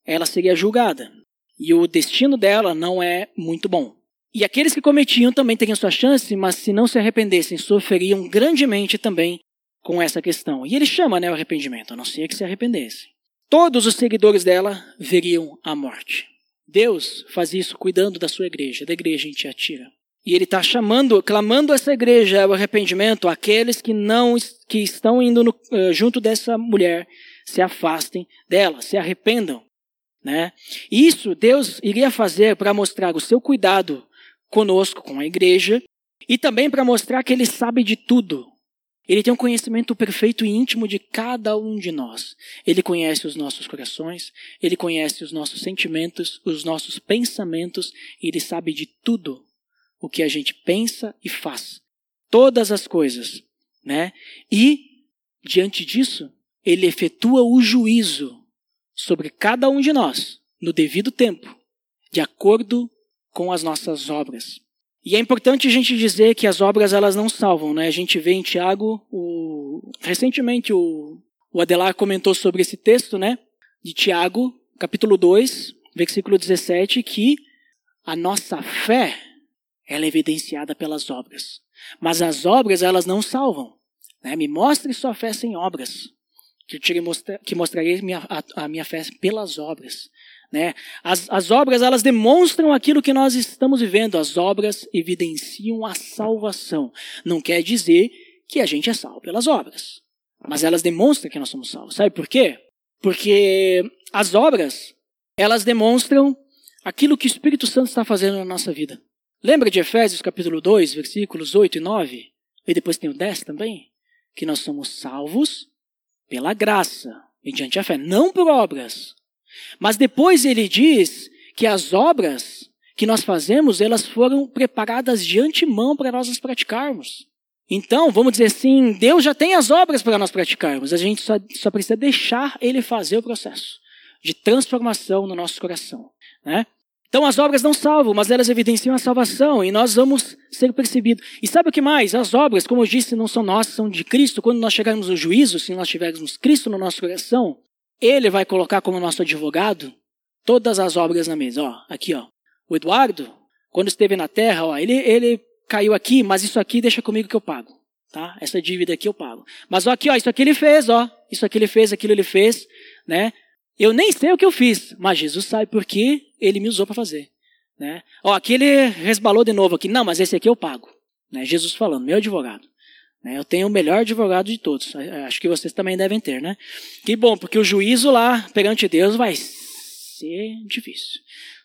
Ela seria julgada. E o destino dela não é muito bom. E aqueles que cometiam também teriam sua chance, mas se não se arrependessem, sofreriam grandemente também com essa questão. E ele chama né, o arrependimento, a não ser que se arrependessem. Todos os seguidores dela veriam a morte. Deus faz isso cuidando da sua igreja, da igreja em Tiatira. E ele está chamando, clamando essa igreja ao arrependimento, aqueles que não que estão indo no, uh, junto dessa mulher, se afastem dela, se arrependam. Né? Isso Deus iria fazer para mostrar o seu cuidado conosco, com a igreja, e também para mostrar que ele sabe de tudo. Ele tem um conhecimento perfeito e íntimo de cada um de nós. Ele conhece os nossos corações, ele conhece os nossos sentimentos, os nossos pensamentos, e ele sabe de tudo o que a gente pensa e faz. Todas as coisas, né? E diante disso, ele efetua o juízo sobre cada um de nós no devido tempo, de acordo com as nossas obras. E é importante a gente dizer que as obras elas não salvam, né? A gente vê em Tiago, o... recentemente o... o Adelar comentou sobre esse texto, né? De Tiago, capítulo 2, versículo 17, que a nossa fé ela é evidenciada pelas obras. Mas as obras elas não salvam. Né? Me mostre sua fé sem obras, que, eu te mostra... que mostrarei minha, a, minha fé pelas obras. Né? As, as obras elas demonstram aquilo que nós estamos vivendo. As obras evidenciam a salvação. Não quer dizer que a gente é salvo pelas obras, mas elas demonstram que nós somos salvos. Sabe por quê? Porque as obras elas demonstram aquilo que o Espírito Santo está fazendo na nossa vida. Lembra de Efésios capítulo 2, versículos 8 e 9? E depois tem o 10 também? Que nós somos salvos pela graça, mediante a fé, não por obras, mas depois ele diz que as obras que nós fazemos, elas foram preparadas de antemão para nós as praticarmos. Então, vamos dizer assim, Deus já tem as obras para nós praticarmos, a gente só, só precisa deixar Ele fazer o processo de transformação no nosso coração. Né? Então, as obras não salvam, mas elas evidenciam a salvação e nós vamos ser percebidos. E sabe o que mais? As obras, como eu disse, não são nossas, são de Cristo. Quando nós chegarmos ao juízo, se nós tivermos Cristo no nosso coração, ele vai colocar como nosso advogado todas as obras na mesa. Ó, aqui, ó. O Eduardo, quando esteve na terra, ó, ele, ele caiu aqui, mas isso aqui deixa comigo que eu pago. Tá? Essa dívida aqui eu pago. Mas ó, aqui, ó, isso aqui ele fez, ó. Isso aqui ele fez, aquilo ele fez, né? Eu nem sei o que eu fiz, mas Jesus sabe por que ele me usou para fazer. Né? Ó, aqui ele resbalou de novo aqui. Não, mas esse aqui eu pago. Né? Jesus falando, meu advogado. Né? Eu tenho o melhor advogado de todos. Acho que vocês também devem ter, né? Que bom, porque o juízo lá perante Deus vai ser difícil.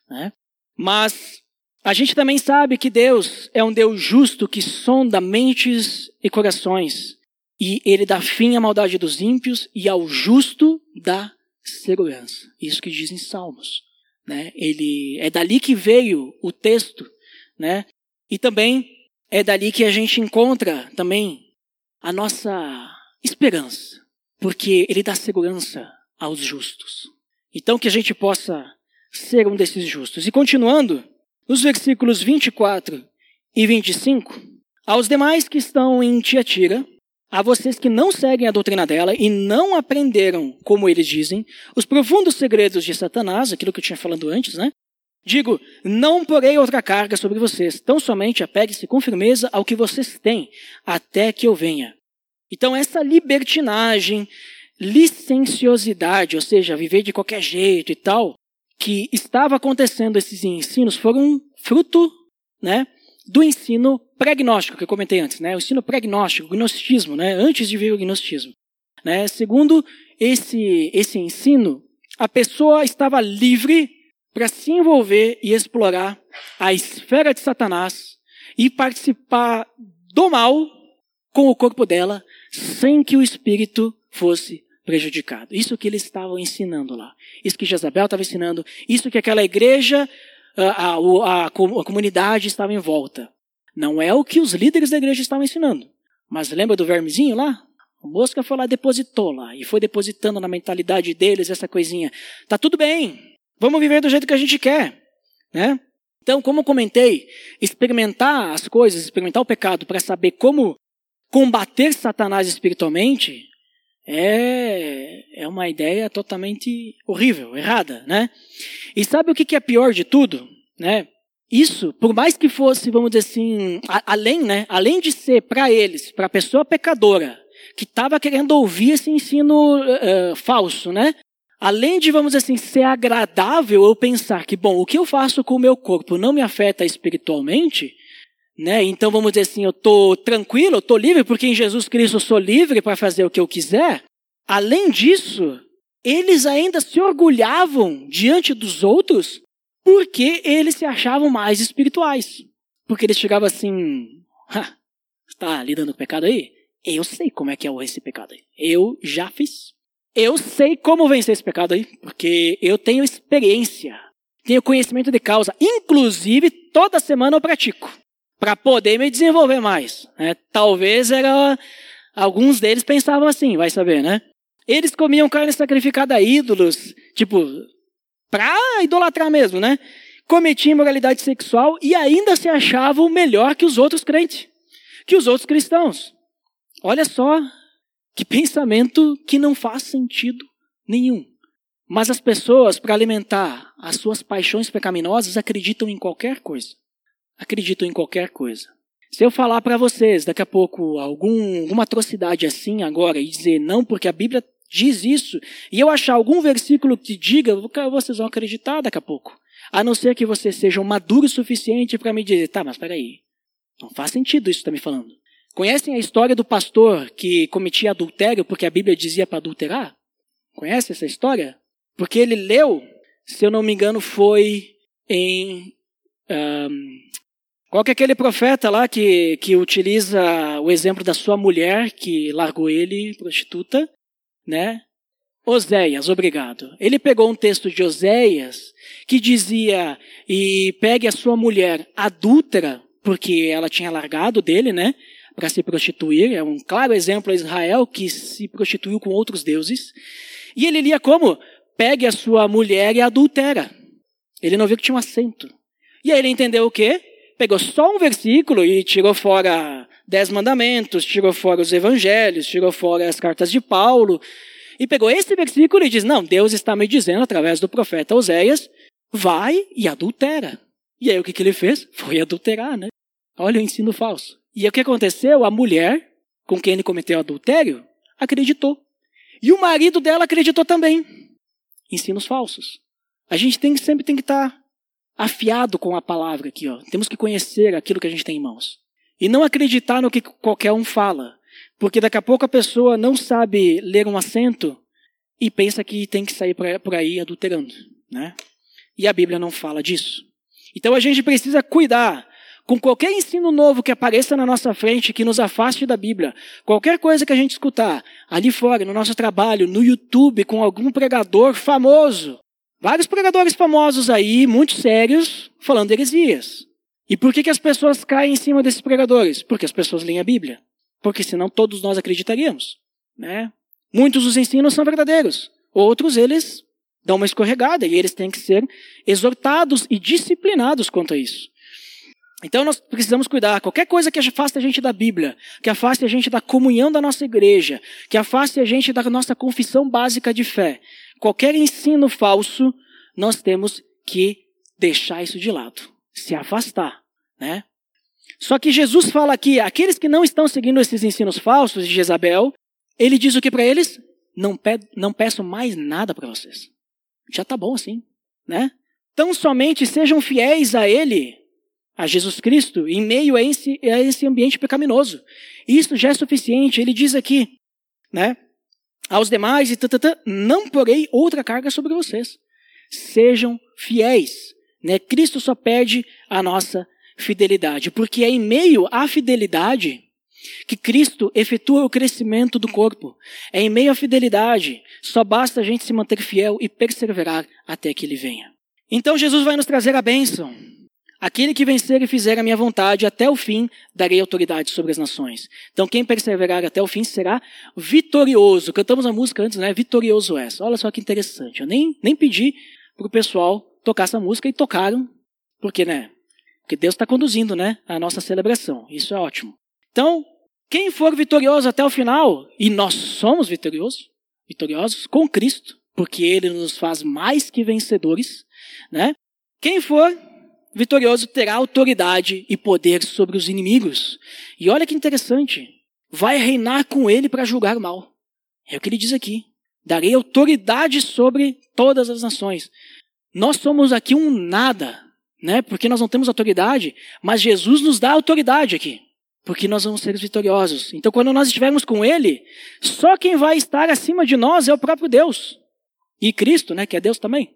Né? Mas a gente também sabe que Deus é um Deus justo que sonda mentes e corações. E ele dá fim à maldade dos ímpios e ao justo dá segurança. Isso que dizem Salmos. Né? Ele é dali que veio o texto, né? E também é dali que a gente encontra também a nossa esperança, porque ele dá segurança aos justos. Então que a gente possa ser um desses justos. E continuando, nos versículos 24 e 25, aos demais que estão em Tiatira, a vocês que não seguem a doutrina dela e não aprenderam, como eles dizem, os profundos segredos de Satanás, aquilo que eu tinha falado antes, né? Digo, não porei outra carga sobre vocês, tão somente apegue-se com firmeza ao que vocês têm, até que eu venha. Então, essa libertinagem, licenciosidade, ou seja, viver de qualquer jeito e tal, que estava acontecendo esses ensinos, foram fruto, né, do ensino pregnóstico que eu comentei antes, né, o ensino pregnóstico, o gnosticismo, né, antes de vir o gnosticismo. Né, segundo esse, esse ensino, a pessoa estava livre para se envolver e explorar a esfera de Satanás e participar do mal com o corpo dela sem que o espírito fosse prejudicado. Isso que eles estavam ensinando lá. Isso que Jezabel estava ensinando. Isso que aquela igreja, a, a, a, comunidade estava em volta. Não é o que os líderes da igreja estavam ensinando. Mas lembra do vermezinho lá? A mosca foi lá, depositou lá. E foi depositando na mentalidade deles essa coisinha. Tá tudo bem. Vamos viver do jeito que a gente quer. Né? Então, como eu comentei, experimentar as coisas, experimentar o pecado para saber como combater Satanás espiritualmente é, é uma ideia totalmente horrível, errada, né? E sabe o que é pior de tudo, né? Isso, por mais que fosse, vamos dizer assim, além, né? Além de ser para eles, para a pessoa pecadora que estava querendo ouvir esse ensino uh, falso, né? Além de, vamos assim, ser agradável eu pensar que, bom, o que eu faço com o meu corpo não me afeta espiritualmente, né? Então vamos dizer assim, eu estou tranquilo, eu estou livre, porque em Jesus Cristo eu sou livre para fazer o que eu quiser. Além disso, eles ainda se orgulhavam diante dos outros porque eles se achavam mais espirituais. Porque eles chegavam assim, está lidando com o pecado aí? Eu sei como é que é esse pecado aí. Eu já fiz. Eu sei como vencer esse pecado aí, porque eu tenho experiência, tenho conhecimento de causa. Inclusive, toda semana eu pratico para poder me desenvolver mais. Né? Talvez era alguns deles pensavam assim, vai saber, né? Eles comiam carne sacrificada a ídolos, tipo, para idolatrar mesmo, né? Cometiam imoralidade sexual e ainda se achavam melhor que os outros crentes, que os outros cristãos. Olha só que pensamento que não faz sentido nenhum. Mas as pessoas, para alimentar as suas paixões pecaminosas, acreditam em qualquer coisa acreditam em qualquer coisa. Se eu falar para vocês daqui a pouco algum, alguma atrocidade assim agora e dizer não, porque a Bíblia diz isso, e eu achar algum versículo que diga, vocês vão acreditar daqui a pouco. A não ser que vocês sejam maduros o suficiente para me dizer, tá, mas peraí, não faz sentido isso que está me falando. Conhecem a história do pastor que cometia adultério porque a Bíblia dizia para adulterar? Conhece essa história? Porque ele leu, se eu não me engano, foi em um, qual que é aquele profeta lá que, que utiliza o exemplo da sua mulher que largou ele, prostituta, né? Oséias, obrigado. Ele pegou um texto de Oséias que dizia: e pegue a sua mulher adúltera, porque ela tinha largado dele, né? Para se prostituir. É um claro exemplo a Israel que se prostituiu com outros deuses. E ele lia como? Pegue a sua mulher e adultera. Ele não viu que tinha um acento. E aí ele entendeu o quê? pegou só um versículo e tirou fora dez mandamentos, tirou fora os evangelhos, tirou fora as cartas de Paulo e pegou esse versículo e diz: Não, Deus está me dizendo através do profeta Oséias, vai e adultera. E aí o que, que ele fez? Foi adulterar, né? Olha o ensino falso. E o que aconteceu? A mulher com quem ele cometeu adultério acreditou. E o marido dela acreditou também. Ensinos falsos. A gente tem, sempre tem que estar tá afiado com a palavra aqui. Ó. Temos que conhecer aquilo que a gente tem em mãos. E não acreditar no que qualquer um fala. Porque daqui a pouco a pessoa não sabe ler um acento e pensa que tem que sair por aí adulterando. Né? E a Bíblia não fala disso. Então a gente precisa cuidar com qualquer ensino novo que apareça na nossa frente, que nos afaste da Bíblia, qualquer coisa que a gente escutar ali fora, no nosso trabalho, no YouTube, com algum pregador famoso, vários pregadores famosos aí, muito sérios, falando heresias. E por que, que as pessoas caem em cima desses pregadores? Porque as pessoas leem a Bíblia. Porque senão todos nós acreditaríamos. Né? Muitos dos ensinos são verdadeiros. Outros, eles dão uma escorregada e eles têm que ser exortados e disciplinados quanto a isso. Então nós precisamos cuidar. Qualquer coisa que afaste a gente da Bíblia, que afaste a gente da comunhão da nossa igreja, que afaste a gente da nossa confissão básica de fé, qualquer ensino falso, nós temos que deixar isso de lado, se afastar, né? Só que Jesus fala aqui, aqueles que não estão seguindo esses ensinos falsos de Jezabel, ele diz o que para eles? Não, pe não peço mais nada para vocês. Já tá bom assim, né? Tão somente sejam fiéis a ele a Jesus Cristo em meio a esse, a esse ambiente pecaminoso. Isso já é suficiente. Ele diz aqui, né? Aos demais, e tatatã, não porei outra carga sobre vocês. Sejam fiéis. Né? Cristo só pede a nossa fidelidade, porque é em meio à fidelidade que Cristo efetua o crescimento do corpo. É em meio à fidelidade. Só basta a gente se manter fiel e perseverar até que ele venha. Então Jesus vai nos trazer a bênção. Aquele que vencer e fizer a minha vontade até o fim, darei autoridade sobre as nações. Então, quem perseverar até o fim será vitorioso. Cantamos a música antes, né? Vitorioso é. Olha só que interessante. Eu nem, nem pedi para o pessoal tocar essa música e tocaram, porque, né? Porque Deus está conduzindo, né? A nossa celebração. Isso é ótimo. Então, quem for vitorioso até o final, e nós somos vitoriosos, vitoriosos com Cristo, porque Ele nos faz mais que vencedores, né? Quem for vitorioso terá autoridade e poder sobre os inimigos. E olha que interessante. Vai reinar com ele para julgar o mal. É o que ele diz aqui. Darei autoridade sobre todas as nações. Nós somos aqui um nada, né? Porque nós não temos autoridade, mas Jesus nos dá autoridade aqui. Porque nós vamos ser vitoriosos. Então, quando nós estivermos com Ele, só quem vai estar acima de nós é o próprio Deus. E Cristo, né? Que é Deus também.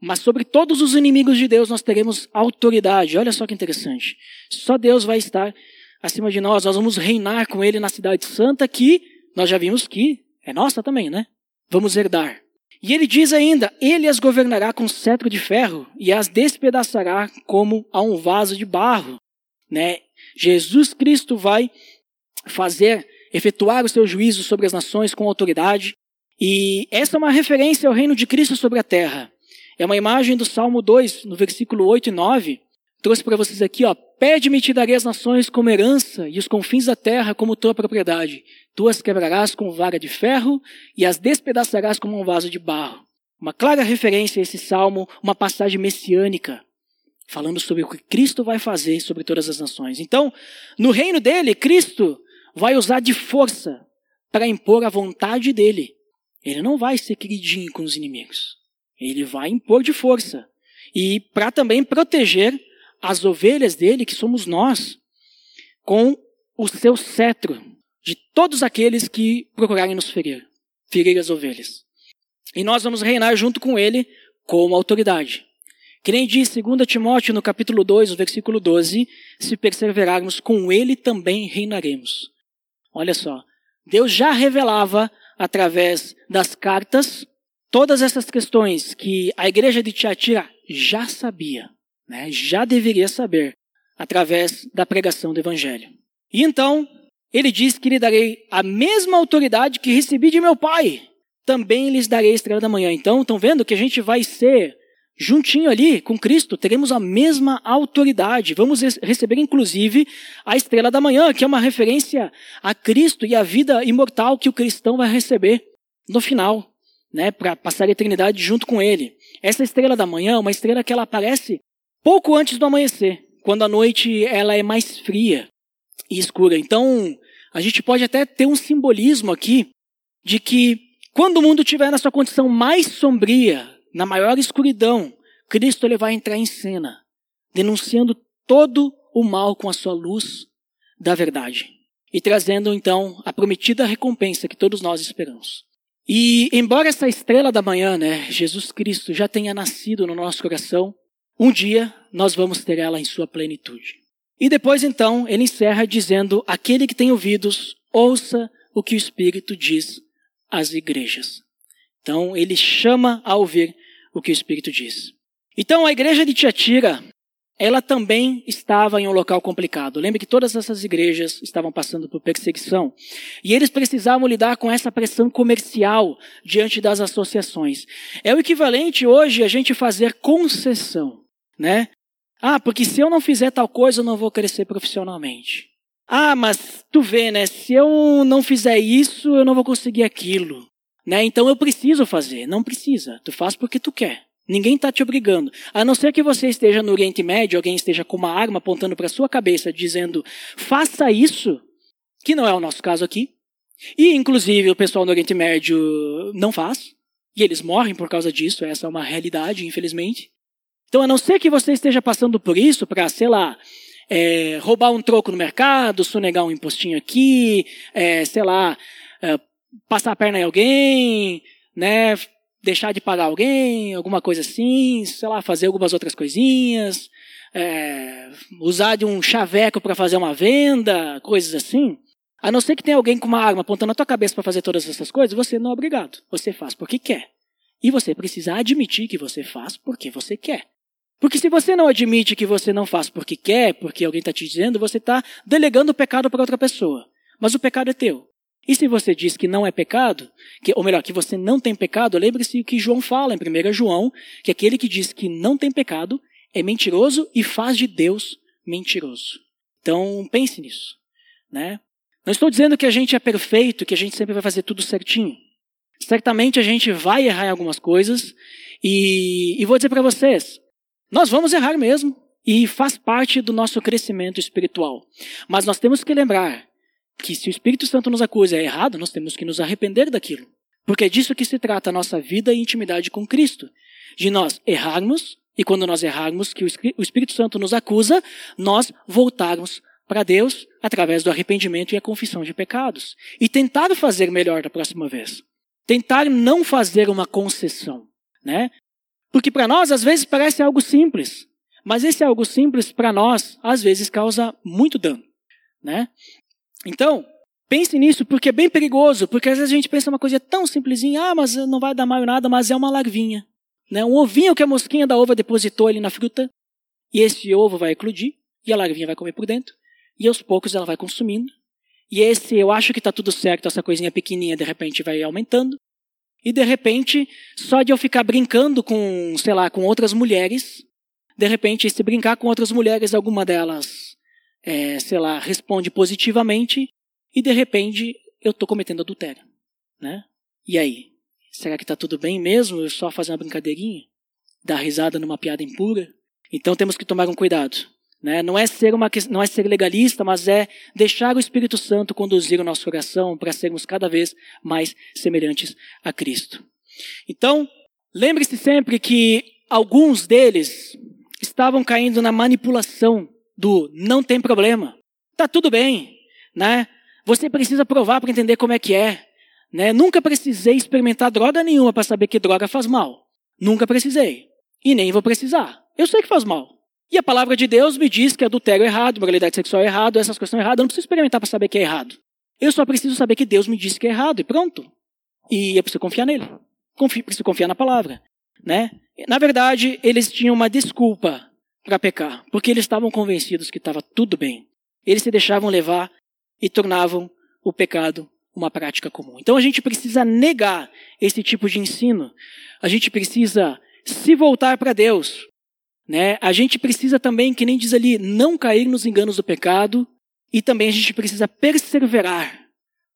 Mas sobre todos os inimigos de Deus nós teremos autoridade. Olha só que interessante. Só Deus vai estar acima de nós. Nós vamos reinar com Ele na cidade santa que nós já vimos que é nossa também, né? Vamos herdar. E ele diz ainda: Ele as governará com cetro de ferro e as despedaçará como a um vaso de barro. Né? Jesus Cristo vai fazer, efetuar o seu juízo sobre as nações com autoridade. E essa é uma referência ao reino de Cristo sobre a terra. É uma imagem do Salmo 2, no versículo 8 e 9. Trouxe para vocês aqui, ó. Pede-me te darei as nações como herança e os confins da terra como tua propriedade. Tu as quebrarás com vara de ferro e as despedaçarás como um vaso de barro. Uma clara referência a esse salmo, uma passagem messiânica, falando sobre o que Cristo vai fazer sobre todas as nações. Então, no reino dele, Cristo vai usar de força para impor a vontade dele. Ele não vai ser queridinho com os inimigos. Ele vai impor de força. E para também proteger as ovelhas dele, que somos nós, com o seu cetro de todos aqueles que procurarem nos ferir, ferir as ovelhas. E nós vamos reinar junto com ele como autoridade. Que nem diz 2 Timóteo no capítulo 2, no versículo 12, se perseverarmos com ele também reinaremos. Olha só, Deus já revelava através das cartas todas essas questões que a igreja de Tiatira já sabia, né, já deveria saber, através da pregação do evangelho. E então, ele diz que lhe darei a mesma autoridade que recebi de meu pai. Também lhes darei a estrela da manhã. Então, estão vendo que a gente vai ser juntinho ali com Cristo, teremos a mesma autoridade. Vamos receber, inclusive, a estrela da manhã, que é uma referência a Cristo e a vida imortal que o cristão vai receber. no final, né, para passar a eternidade junto com ele. Essa estrela da manhã é uma estrela que ela aparece pouco antes do amanhecer, quando a noite ela é mais fria e escura. Então, a gente pode até ter um simbolismo aqui de que quando o mundo estiver na sua condição mais sombria, na maior escuridão, Cristo ele vai entrar em cena, denunciando todo o mal com a sua luz da verdade e trazendo então a prometida recompensa que todos nós esperamos. E embora essa estrela da manhã, né, Jesus Cristo, já tenha nascido no nosso coração, um dia nós vamos ter ela em sua plenitude. E depois então ele encerra dizendo: Aquele que tem ouvidos, ouça o que o Espírito diz às igrejas. Então ele chama a ouvir o que o Espírito diz. Então a igreja de Tiatira, ela também estava em um local complicado. Lembre que todas essas igrejas estavam passando por perseguição. E eles precisavam lidar com essa pressão comercial diante das associações. É o equivalente hoje a gente fazer concessão, né? Ah, porque se eu não fizer tal coisa, eu não vou crescer profissionalmente. Ah, mas tu vê, né? Se eu não fizer isso, eu não vou conseguir aquilo. Né? Então eu preciso fazer. Não precisa. Tu faz porque tu quer. Ninguém está te obrigando. A não ser que você esteja no Oriente Médio, alguém esteja com uma arma apontando para sua cabeça, dizendo, faça isso, que não é o nosso caso aqui. E, inclusive, o pessoal no Oriente Médio não faz. E eles morrem por causa disso. Essa é uma realidade, infelizmente. Então, a não ser que você esteja passando por isso para, sei lá, é, roubar um troco no mercado, sonegar um impostinho aqui, é, sei lá, é, passar a perna em alguém, né, deixar de pagar alguém, alguma coisa assim, sei lá, fazer algumas outras coisinhas, é, usar de um chaveco para fazer uma venda, coisas assim. A não ser que tenha alguém com uma arma apontando na tua cabeça para fazer todas essas coisas, você não é obrigado. Você faz porque quer. E você precisa admitir que você faz porque você quer. Porque se você não admite que você não faz porque quer, porque alguém está te dizendo, você está delegando o pecado para outra pessoa. Mas o pecado é teu. E se você diz que não é pecado, que, ou melhor, que você não tem pecado, lembre-se o que João fala em 1 João, que aquele que diz que não tem pecado é mentiroso e faz de Deus mentiroso. Então pense nisso. Né? Não estou dizendo que a gente é perfeito, que a gente sempre vai fazer tudo certinho. Certamente a gente vai errar em algumas coisas, e, e vou dizer para vocês, nós vamos errar mesmo, e faz parte do nosso crescimento espiritual. Mas nós temos que lembrar que se o Espírito Santo nos acusa é errado, nós temos que nos arrepender daquilo. Porque é disso que se trata a nossa vida e intimidade com Cristo. De nós errarmos, e quando nós errarmos, que o Espírito Santo nos acusa, nós voltarmos para Deus através do arrependimento e a confissão de pecados. E tentar fazer melhor da próxima vez. Tentar não fazer uma concessão, né? Porque para nós, às vezes, parece algo simples. Mas esse algo simples, para nós, às vezes causa muito dano. Né? Então, pense nisso, porque é bem perigoso. Porque às vezes a gente pensa uma coisa tão simplesinha, ah, mas não vai dar mal nada, mas é uma larvinha. Né? Um ovinho que a mosquinha da ova depositou ali na fruta. E esse ovo vai eclodir, e a larvinha vai comer por dentro. E aos poucos ela vai consumindo. E esse, eu acho que está tudo certo, essa coisinha pequenininha, de repente vai aumentando. E de repente, só de eu ficar brincando com, sei lá, com outras mulheres, de repente, se brincar com outras mulheres, alguma delas, é, sei lá, responde positivamente, e de repente eu estou cometendo adultério. Né? E aí? Será que está tudo bem mesmo? Eu só fazer uma brincadeirinha? Dar risada numa piada impura? Então temos que tomar um cuidado. Né? Não, é ser uma, não é ser legalista, mas é deixar o Espírito Santo conduzir o nosso coração para sermos cada vez mais semelhantes a Cristo. Então, lembre-se sempre que alguns deles estavam caindo na manipulação do não tem problema, tá tudo bem, né? Você precisa provar para entender como é que é, né? Nunca precisei experimentar droga nenhuma para saber que droga faz mal. Nunca precisei e nem vou precisar. Eu sei que faz mal. E a palavra de Deus me diz que adultério é errado, moralidade sexual é errado, essas coisas são erradas. Eu não preciso experimentar para saber que é errado. Eu só preciso saber que Deus me disse que é errado e pronto. E eu preciso confiar nele. Confio, preciso confiar na palavra. Né? Na verdade, eles tinham uma desculpa para pecar, porque eles estavam convencidos que estava tudo bem. Eles se deixavam levar e tornavam o pecado uma prática comum. Então a gente precisa negar esse tipo de ensino. A gente precisa se voltar para Deus, né? A gente precisa também, que nem diz ali, não cair nos enganos do pecado e também a gente precisa perseverar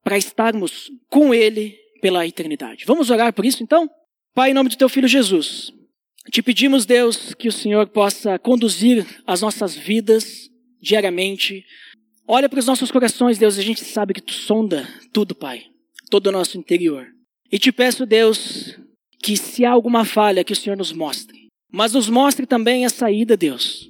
para estarmos com Ele pela eternidade. Vamos orar por isso então? Pai, em nome do teu filho Jesus, te pedimos, Deus, que o Senhor possa conduzir as nossas vidas diariamente. Olha para os nossos corações, Deus, a gente sabe que tu sonda tudo, Pai, todo o nosso interior. E te peço, Deus, que se há alguma falha, que o Senhor nos mostre. Mas nos mostre também a saída, Deus.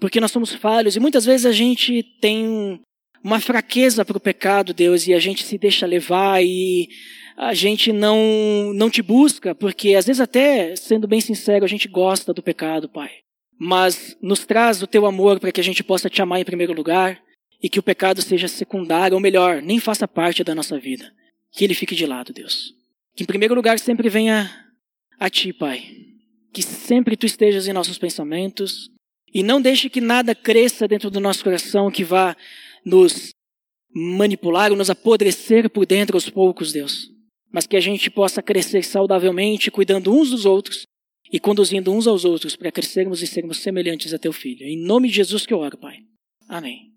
Porque nós somos falhos e muitas vezes a gente tem uma fraqueza para o pecado, Deus, e a gente se deixa levar e a gente não, não te busca, porque às vezes até, sendo bem sincero, a gente gosta do pecado, Pai. Mas nos traz o teu amor para que a gente possa te amar em primeiro lugar e que o pecado seja secundário, ou melhor, nem faça parte da nossa vida. Que ele fique de lado, Deus. Que em primeiro lugar sempre venha a ti, Pai. Que sempre tu estejas em nossos pensamentos e não deixe que nada cresça dentro do nosso coração que vá nos manipular ou nos apodrecer por dentro aos poucos, Deus mas que a gente possa crescer saudavelmente, cuidando uns dos outros e conduzindo uns aos outros para crescermos e sermos semelhantes a teu filho. Em nome de Jesus que eu oro, Pai. Amém.